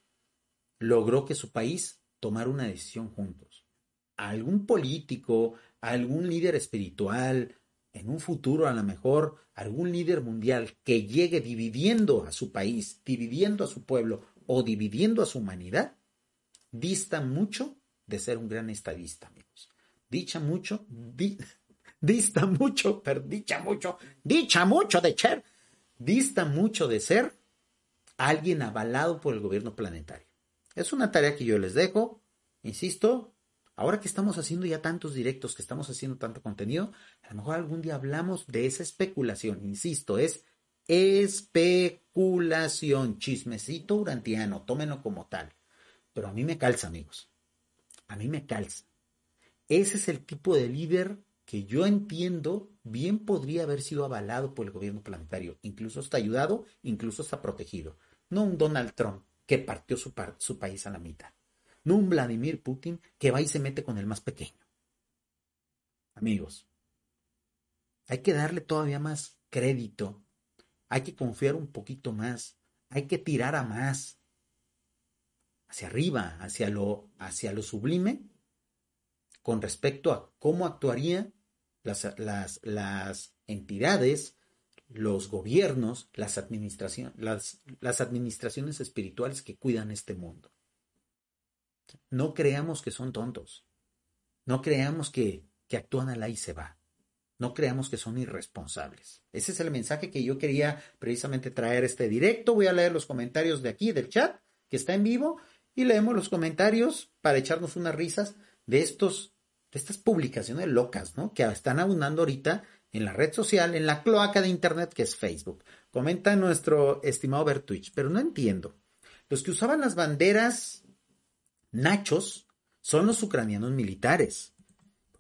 logró que su país tomara una decisión juntos. algún político, algún líder espiritual, en un futuro a lo mejor algún líder mundial que llegue dividiendo a su país, dividiendo a su pueblo o dividiendo a su humanidad, dista mucho de ser un gran estadista, amigos. Dicha mucho, dista mucho, pero dicha mucho, dicha mucho de ser, dista mucho de ser alguien avalado por el gobierno planetario. Es una tarea que yo les dejo, insisto, ahora que estamos haciendo ya tantos directos, que estamos haciendo tanto contenido, a lo mejor algún día hablamos de esa especulación, insisto, es especulación, chismecito urantiano, tómenlo como tal. Pero a mí me calza, amigos. A mí me calza. Ese es el tipo de líder que yo entiendo bien podría haber sido avalado por el gobierno planetario, incluso está ayudado, incluso está protegido. No un Donald Trump que partió su, su país a la mitad. No un Vladimir Putin que va y se mete con el más pequeño. Amigos, hay que darle todavía más crédito, hay que confiar un poquito más, hay que tirar a más, hacia arriba, hacia lo, hacia lo sublime, con respecto a cómo actuaría las, las, entidades, los gobiernos, las, las, las administraciones espirituales que cuidan este mundo. No creamos que son tontos. No creamos que, que actúan al y se va. No creamos que son irresponsables. Ese es el mensaje que yo quería precisamente traer este directo. Voy a leer los comentarios de aquí, del chat, que está en vivo, y leemos los comentarios para echarnos unas risas de estos estas publicaciones locas, ¿no? Que están abundando ahorita en la red social, en la cloaca de Internet que es Facebook. Comenta nuestro estimado Bertwitch, pero no entiendo. Los que usaban las banderas nachos son los ucranianos militares.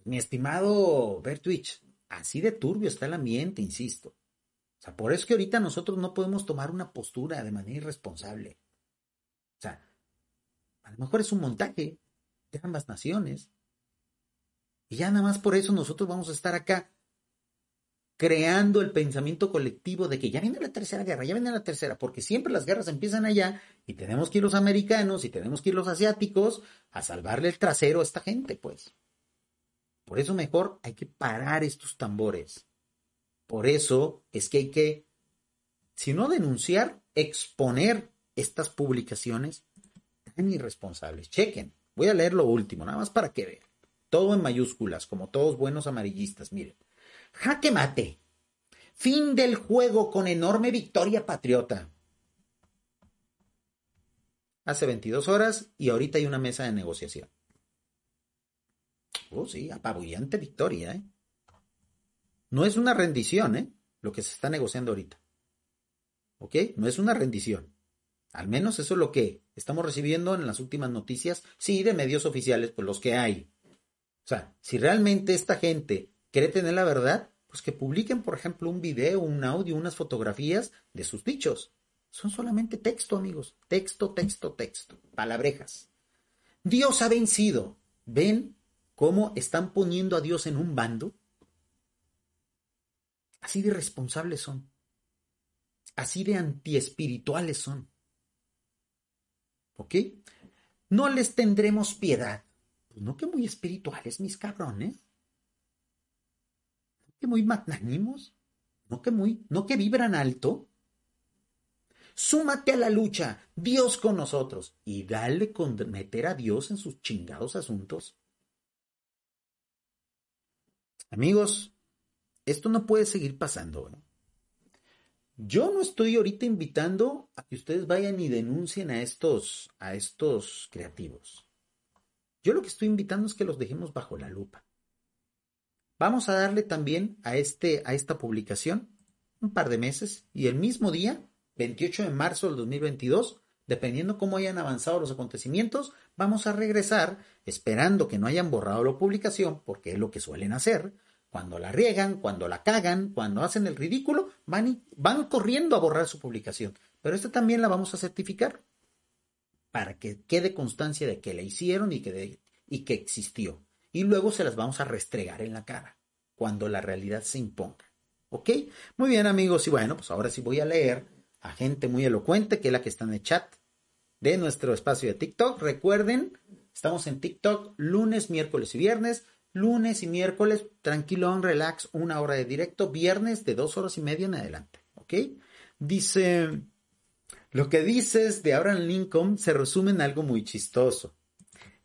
Mi estimado Bertwitch, así de turbio está el ambiente, insisto. O sea, por eso es que ahorita nosotros no podemos tomar una postura de manera irresponsable. O sea, a lo mejor es un montaje de ambas naciones. Y ya nada más por eso nosotros vamos a estar acá creando el pensamiento colectivo de que ya viene la tercera guerra, ya viene la tercera, porque siempre las guerras empiezan allá y tenemos que ir los americanos y tenemos que ir los asiáticos a salvarle el trasero a esta gente, pues. Por eso mejor hay que parar estos tambores. Por eso es que hay que, si no denunciar, exponer estas publicaciones tan irresponsables. Chequen, voy a leer lo último, nada más para que vean. Todo en mayúsculas, como todos buenos amarillistas, miren. Jaque mate. Fin del juego con enorme victoria patriota. Hace 22 horas y ahorita hay una mesa de negociación. Oh, sí, apabullante victoria, ¿eh? No es una rendición, ¿eh? Lo que se está negociando ahorita. ¿Ok? No es una rendición. Al menos eso es lo que estamos recibiendo en las últimas noticias, sí, de medios oficiales, pues los que hay. O sea, si realmente esta gente quiere tener la verdad, pues que publiquen, por ejemplo, un video, un audio, unas fotografías de sus dichos. Son solamente texto, amigos. Texto, texto, texto. Palabrejas. Dios ha vencido. ¿Ven cómo están poniendo a Dios en un bando? Así de responsables son. Así de antiespirituales son. ¿Ok? No les tendremos piedad. Pues no que muy espirituales, mis cabrones. Que muy magnánimos. No que muy, no que vibran alto. Súmate a la lucha, Dios con nosotros, y dale con meter a Dios en sus chingados asuntos. Amigos, esto no puede seguir pasando. ¿eh? Yo no estoy ahorita invitando a que ustedes vayan y denuncien a estos, a estos creativos. Yo lo que estoy invitando es que los dejemos bajo la lupa. Vamos a darle también a, este, a esta publicación un par de meses y el mismo día, 28 de marzo del 2022, dependiendo cómo hayan avanzado los acontecimientos, vamos a regresar esperando que no hayan borrado la publicación, porque es lo que suelen hacer, cuando la riegan, cuando la cagan, cuando hacen el ridículo, van, van corriendo a borrar su publicación. Pero esta también la vamos a certificar para que quede constancia de que la hicieron y que, y que existió. Y luego se las vamos a restregar en la cara cuando la realidad se imponga. ¿Ok? Muy bien amigos, y bueno, pues ahora sí voy a leer a gente muy elocuente, que es la que está en el chat de nuestro espacio de TikTok. Recuerden, estamos en TikTok lunes, miércoles y viernes lunes y miércoles, tranquilo, relax, una hora de directo, viernes de dos horas y media en adelante, ¿ok? Dice, lo que dices de Abraham Lincoln se resume en algo muy chistoso.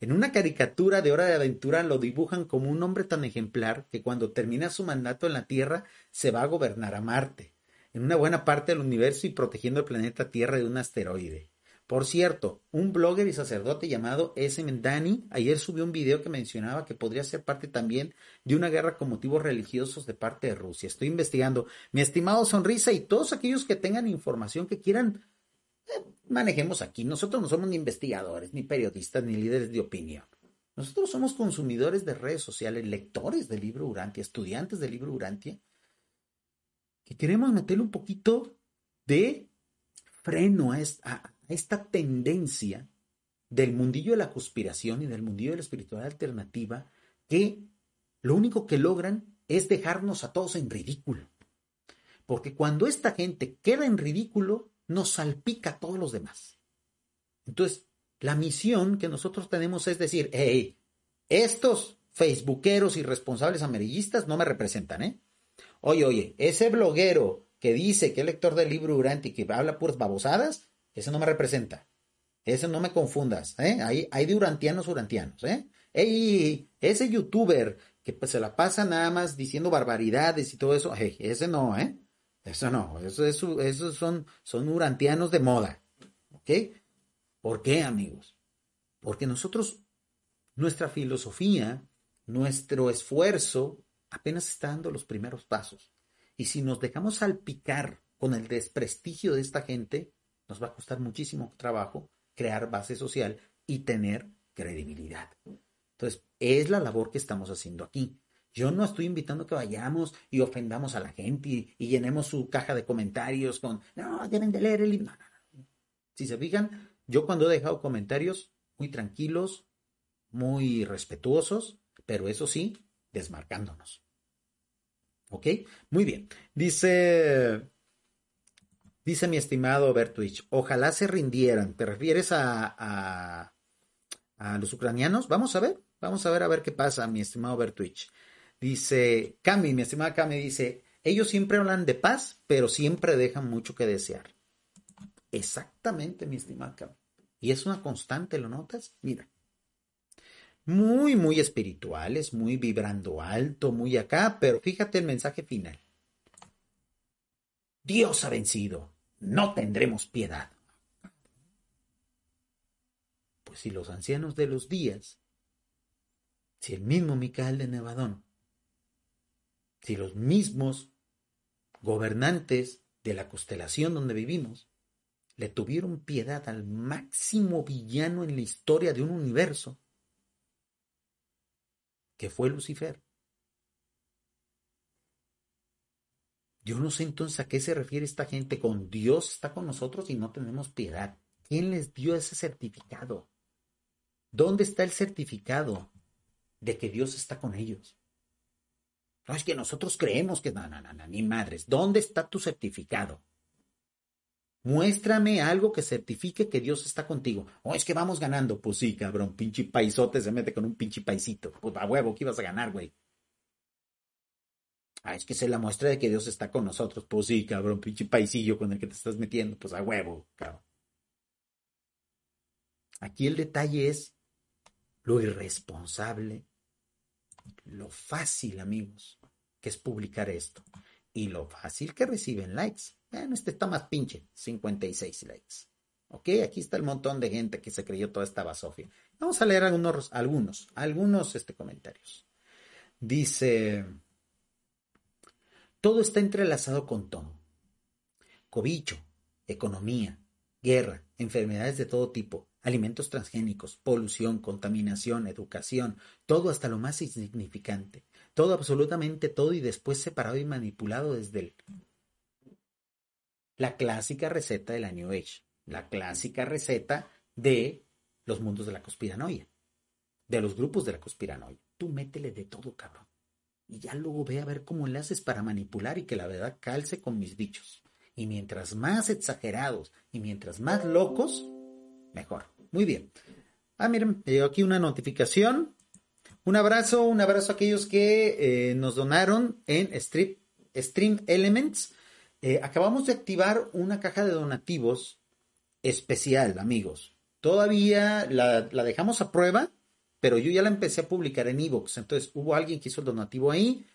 En una caricatura de Hora de Aventura lo dibujan como un hombre tan ejemplar que cuando termina su mandato en la Tierra se va a gobernar a Marte, en una buena parte del universo y protegiendo el planeta Tierra de un asteroide. Por cierto, un blogger y sacerdote llamado S. Mendani ayer subió un video que mencionaba que podría ser parte también de una guerra con motivos religiosos de parte de Rusia. Estoy investigando. Mi estimado Sonrisa y todos aquellos que tengan información que quieran, manejemos aquí. Nosotros no somos ni investigadores, ni periodistas, ni líderes de opinión. Nosotros somos consumidores de redes sociales, lectores del libro Urantia, estudiantes del libro Urantia, que queremos meterle un poquito de freno a, esta, tendencia del mundillo de la conspiración y del mundillo de la espiritualidad alternativa que lo único que logran es dejarnos a todos en ridículo. Porque cuando esta gente queda en ridículo, nos salpica a todos los demás. Entonces, la misión que nosotros tenemos es decir, hey, estos facebookeros y responsables amarillistas no me representan, ¿eh? Oye, oye, ese bloguero que dice que es lector del libro Durante y que habla puras babosadas, ese no me representa. Ese no me confundas, ¿eh? Hay, hay de urantianos urantianos, ¿eh? Ey, ese youtuber que pues, se la pasa nada más diciendo barbaridades y todo eso, ese no, ¿eh? Eso no, eso, eso, esos son, son urantianos de moda, ¿ok? ¿Por qué, amigos? Porque nosotros, nuestra filosofía, nuestro esfuerzo, apenas está dando los primeros pasos. Y si nos dejamos salpicar con el desprestigio de esta gente, nos va a costar muchísimo trabajo crear base social y tener credibilidad. Entonces, es la labor que estamos haciendo aquí. Yo no estoy invitando que vayamos y ofendamos a la gente y, llenemos su caja de comentarios con, no, deben de leer el libro. Si se fijan, yo cuando he dejado comentarios muy tranquilos, muy respetuosos, pero eso sí, desmarcándonos. ¿Ok? Muy bien. Dice Dice mi estimado Bertwich, ojalá se rindieran. ¿Te refieres a, a, los ucranianos? Vamos a ver, vamos a ver a ver qué pasa, mi estimado Bertwich. Dice Cami, mi estimada Cami, dice, ellos siempre hablan de paz, pero siempre dejan mucho que desear. Exactamente, mi estimada Cami. Y es una constante, ¿lo notas? Mira. Muy, muy espirituales, muy vibrando alto, muy acá, pero fíjate el mensaje final. Dios ha vencido, no tendremos piedad. Pues si los ancianos de los días, si el mismo Micael de Nevadón, si los mismos gobernantes de la constelación donde vivimos, le tuvieron piedad al máximo villano en la historia de un universo, que fue Lucifer. Yo no sé entonces a qué se refiere esta gente con Dios está con nosotros y no tenemos piedad. ¿Quién les dio ese certificado? ¿Dónde está el certificado de que Dios está con ellos? No es que nosotros creemos que no, no, no, ni madres. ¿Dónde está tu certificado? Muéstrame algo que certifique que Dios está contigo. Oh, es que vamos ganando. Pues sí, cabrón, pinche paisote se mete con un pinche paisito. Pues a huevo, ¿qué ibas a ganar, güey? Ah, es que es la muestra de que Dios está con nosotros. Pues sí, cabrón, pinche paisillo con el que te estás metiendo. Pues a huevo, cabrón. Aquí el detalle es lo irresponsable, lo fácil, amigos, que es publicar esto. Y lo fácil que reciben likes. Bueno, este está más pinche, 56 likes. Ok, aquí está el montón de gente que se creyó toda esta basofia. Vamos a leer algunos, algunos, algunos este, comentarios. Dice, todo está entrelazado con todo. Cobicho, economía, guerra, enfermedades de todo tipo, alimentos transgénicos, polución, contaminación, educación, todo hasta lo más insignificante, todo absolutamente todo y después separado y manipulado desde el... La clásica receta de la New Age, la clásica receta de los mundos de la conspiranoia, de los grupos de la conspiranoia. Tú métele de todo, cabrón y ya luego ve a ver cómo le haces para manipular y que la verdad calce con mis dichos. Y mientras más exagerados y mientras más locos, mejor. Muy bien. Ah, miren, me llegó aquí una notificación. Un abrazo, un abrazo a aquellos que eh, nos donaron en Stream Elements. Eh, acabamos de activar una caja de donativos especial, amigos. Todavía la, dejamos a prueba pero yo ya la empecé a publicar en Evox. Entonces hubo alguien que hizo el donativo ahí,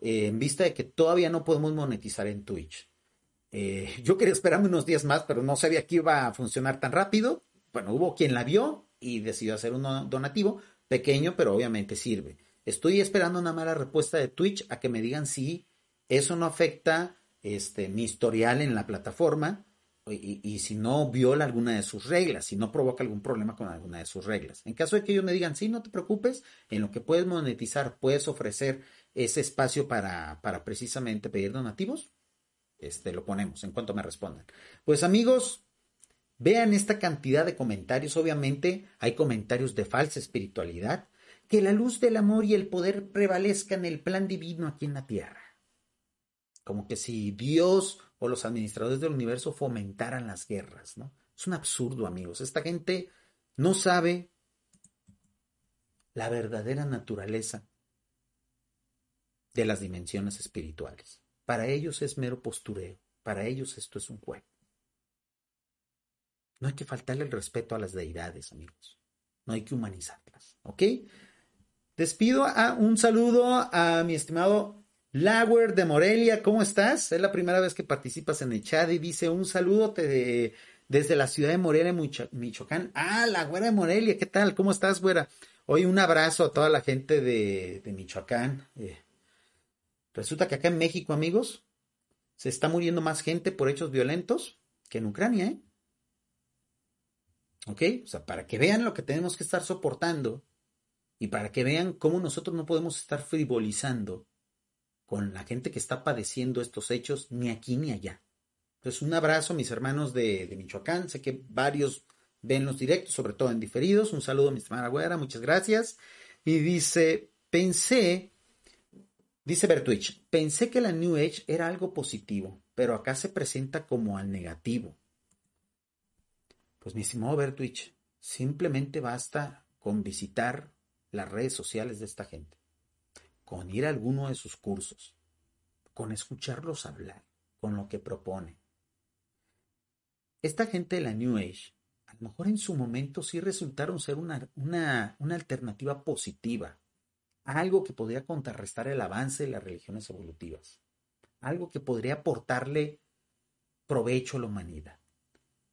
eh, en vista de que todavía no podemos monetizar en Twitch. Eh, yo quería esperarme unos días más, pero no sabía que iba a funcionar tan rápido. Bueno, hubo quien la vio y decidió hacer un donativo pequeño, pero obviamente sirve. Estoy esperando una mala respuesta de Twitch a que me digan si eso no afecta este, mi historial en la plataforma y, si no viola alguna de sus reglas, si no provoca algún problema con alguna de sus reglas. En caso de que ellos me digan, sí, no te preocupes, en lo que puedes monetizar, puedes ofrecer ese espacio para, para precisamente pedir donativos, este, lo ponemos en cuanto me respondan. Pues amigos, vean esta cantidad de comentarios. Obviamente hay comentarios de falsa espiritualidad. Que la luz del amor y el poder prevalezca en el plan divino aquí en la tierra. Como que si Dios o los administradores del universo fomentaran las guerras, ¿no? Es un absurdo, amigos. Esta gente no sabe la verdadera naturaleza de las dimensiones espirituales. Para ellos es mero postureo, para ellos esto es un juego. No hay que faltarle el respeto a las deidades, amigos. No hay que humanizarlas, ¿ok? Despido a un saludo a mi estimado Lauer de Morelia, ¿cómo estás? Es la primera vez que participas en el chat y dice un saludo desde la ciudad de Morelia, Michoacán. Ah, la güera de Morelia, ¿qué tal? ¿Cómo estás, güera? Hoy un abrazo a toda la gente de, Michoacán. Eh, resulta que acá en México, amigos, se está muriendo más gente por hechos violentos que en Ucrania, ¿eh? ¿Ok? O sea, para que vean lo que tenemos que estar soportando y para que vean cómo nosotros no podemos estar frivolizando con la gente que está padeciendo estos hechos, ni aquí ni allá. Entonces, un abrazo mis hermanos de, Michoacán. Sé que varios ven los directos, sobre todo en diferidos. Un saludo a mi hermana Güera, muchas gracias. Y dice, pensé, dice Bertwich, pensé que la New Age era algo positivo, pero acá se presenta como al negativo. Pues mi estimado Bertwich, simplemente basta con visitar las redes sociales de esta gente con ir a alguno de sus cursos, con escucharlos hablar, con lo que propone. Esta gente de la New Age, a lo mejor en su momento sí resultaron ser una, una, una alternativa positiva, algo que podría contrarrestar el avance de las religiones evolutivas, algo que podría aportarle provecho a la humanidad.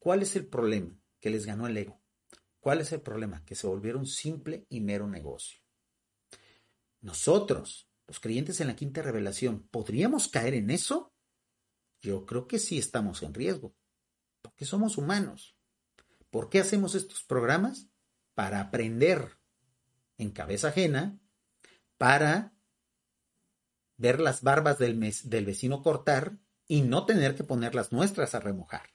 ¿Cuál es el problema? Que les ganó el ego. ¿Cuál es el problema? Que se volvieron simple y mero negocio. Nosotros, los creyentes en la quinta revelación, ¿podríamos caer en eso? Yo creo que sí estamos en riesgo, porque somos humanos. ¿Por qué hacemos estos programas? Para aprender en cabeza ajena, para ver las barbas del, del vecino cortar y no tener que poner las nuestras a remojar.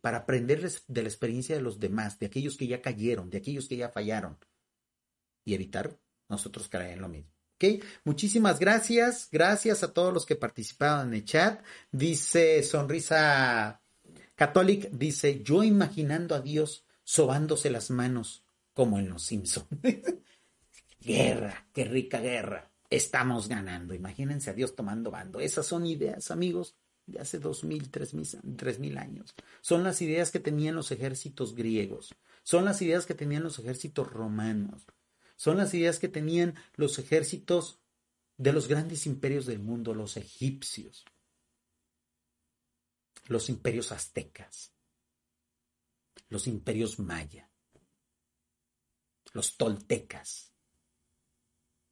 Para aprender de la experiencia de los demás, de aquellos que ya cayeron, de aquellos que ya fallaron y evitar nosotros caer en lo mismo. ¿Ok? Muchísimas gracias. Gracias a todos los que participaron en el chat. Dice Sonrisa Catholic, dice, yo imaginando a Dios sobándose las manos como en los Simpsons. guerra, qué rica guerra. Estamos ganando. Imagínense a Dios tomando bando. Esas son ideas, amigos, de hace dos mil, tres mil años. Son las ideas que tenían los ejércitos griegos. Son las ideas que tenían los ejércitos romanos. Son las ideas que tenían los ejércitos de los grandes imperios del mundo, los egipcios, los imperios aztecas, los imperios maya, los toltecas.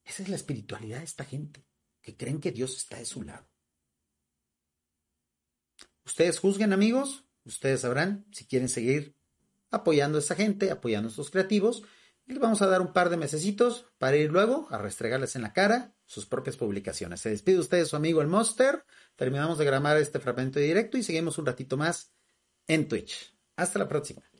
Esa es la espiritualidad de esta gente, que creen que Dios está de su lado. Ustedes juzguen, amigos, ustedes sabrán si quieren seguir apoyando a esta gente, apoyando a estos creativos y les vamos a dar un par de mesecitos para ir luego a restregarles en la cara sus propias publicaciones. Se despide usted su amigo el Monster. Terminamos de grabar este fragmento de directo y seguimos un ratito más en Twitch. Hasta la próxima.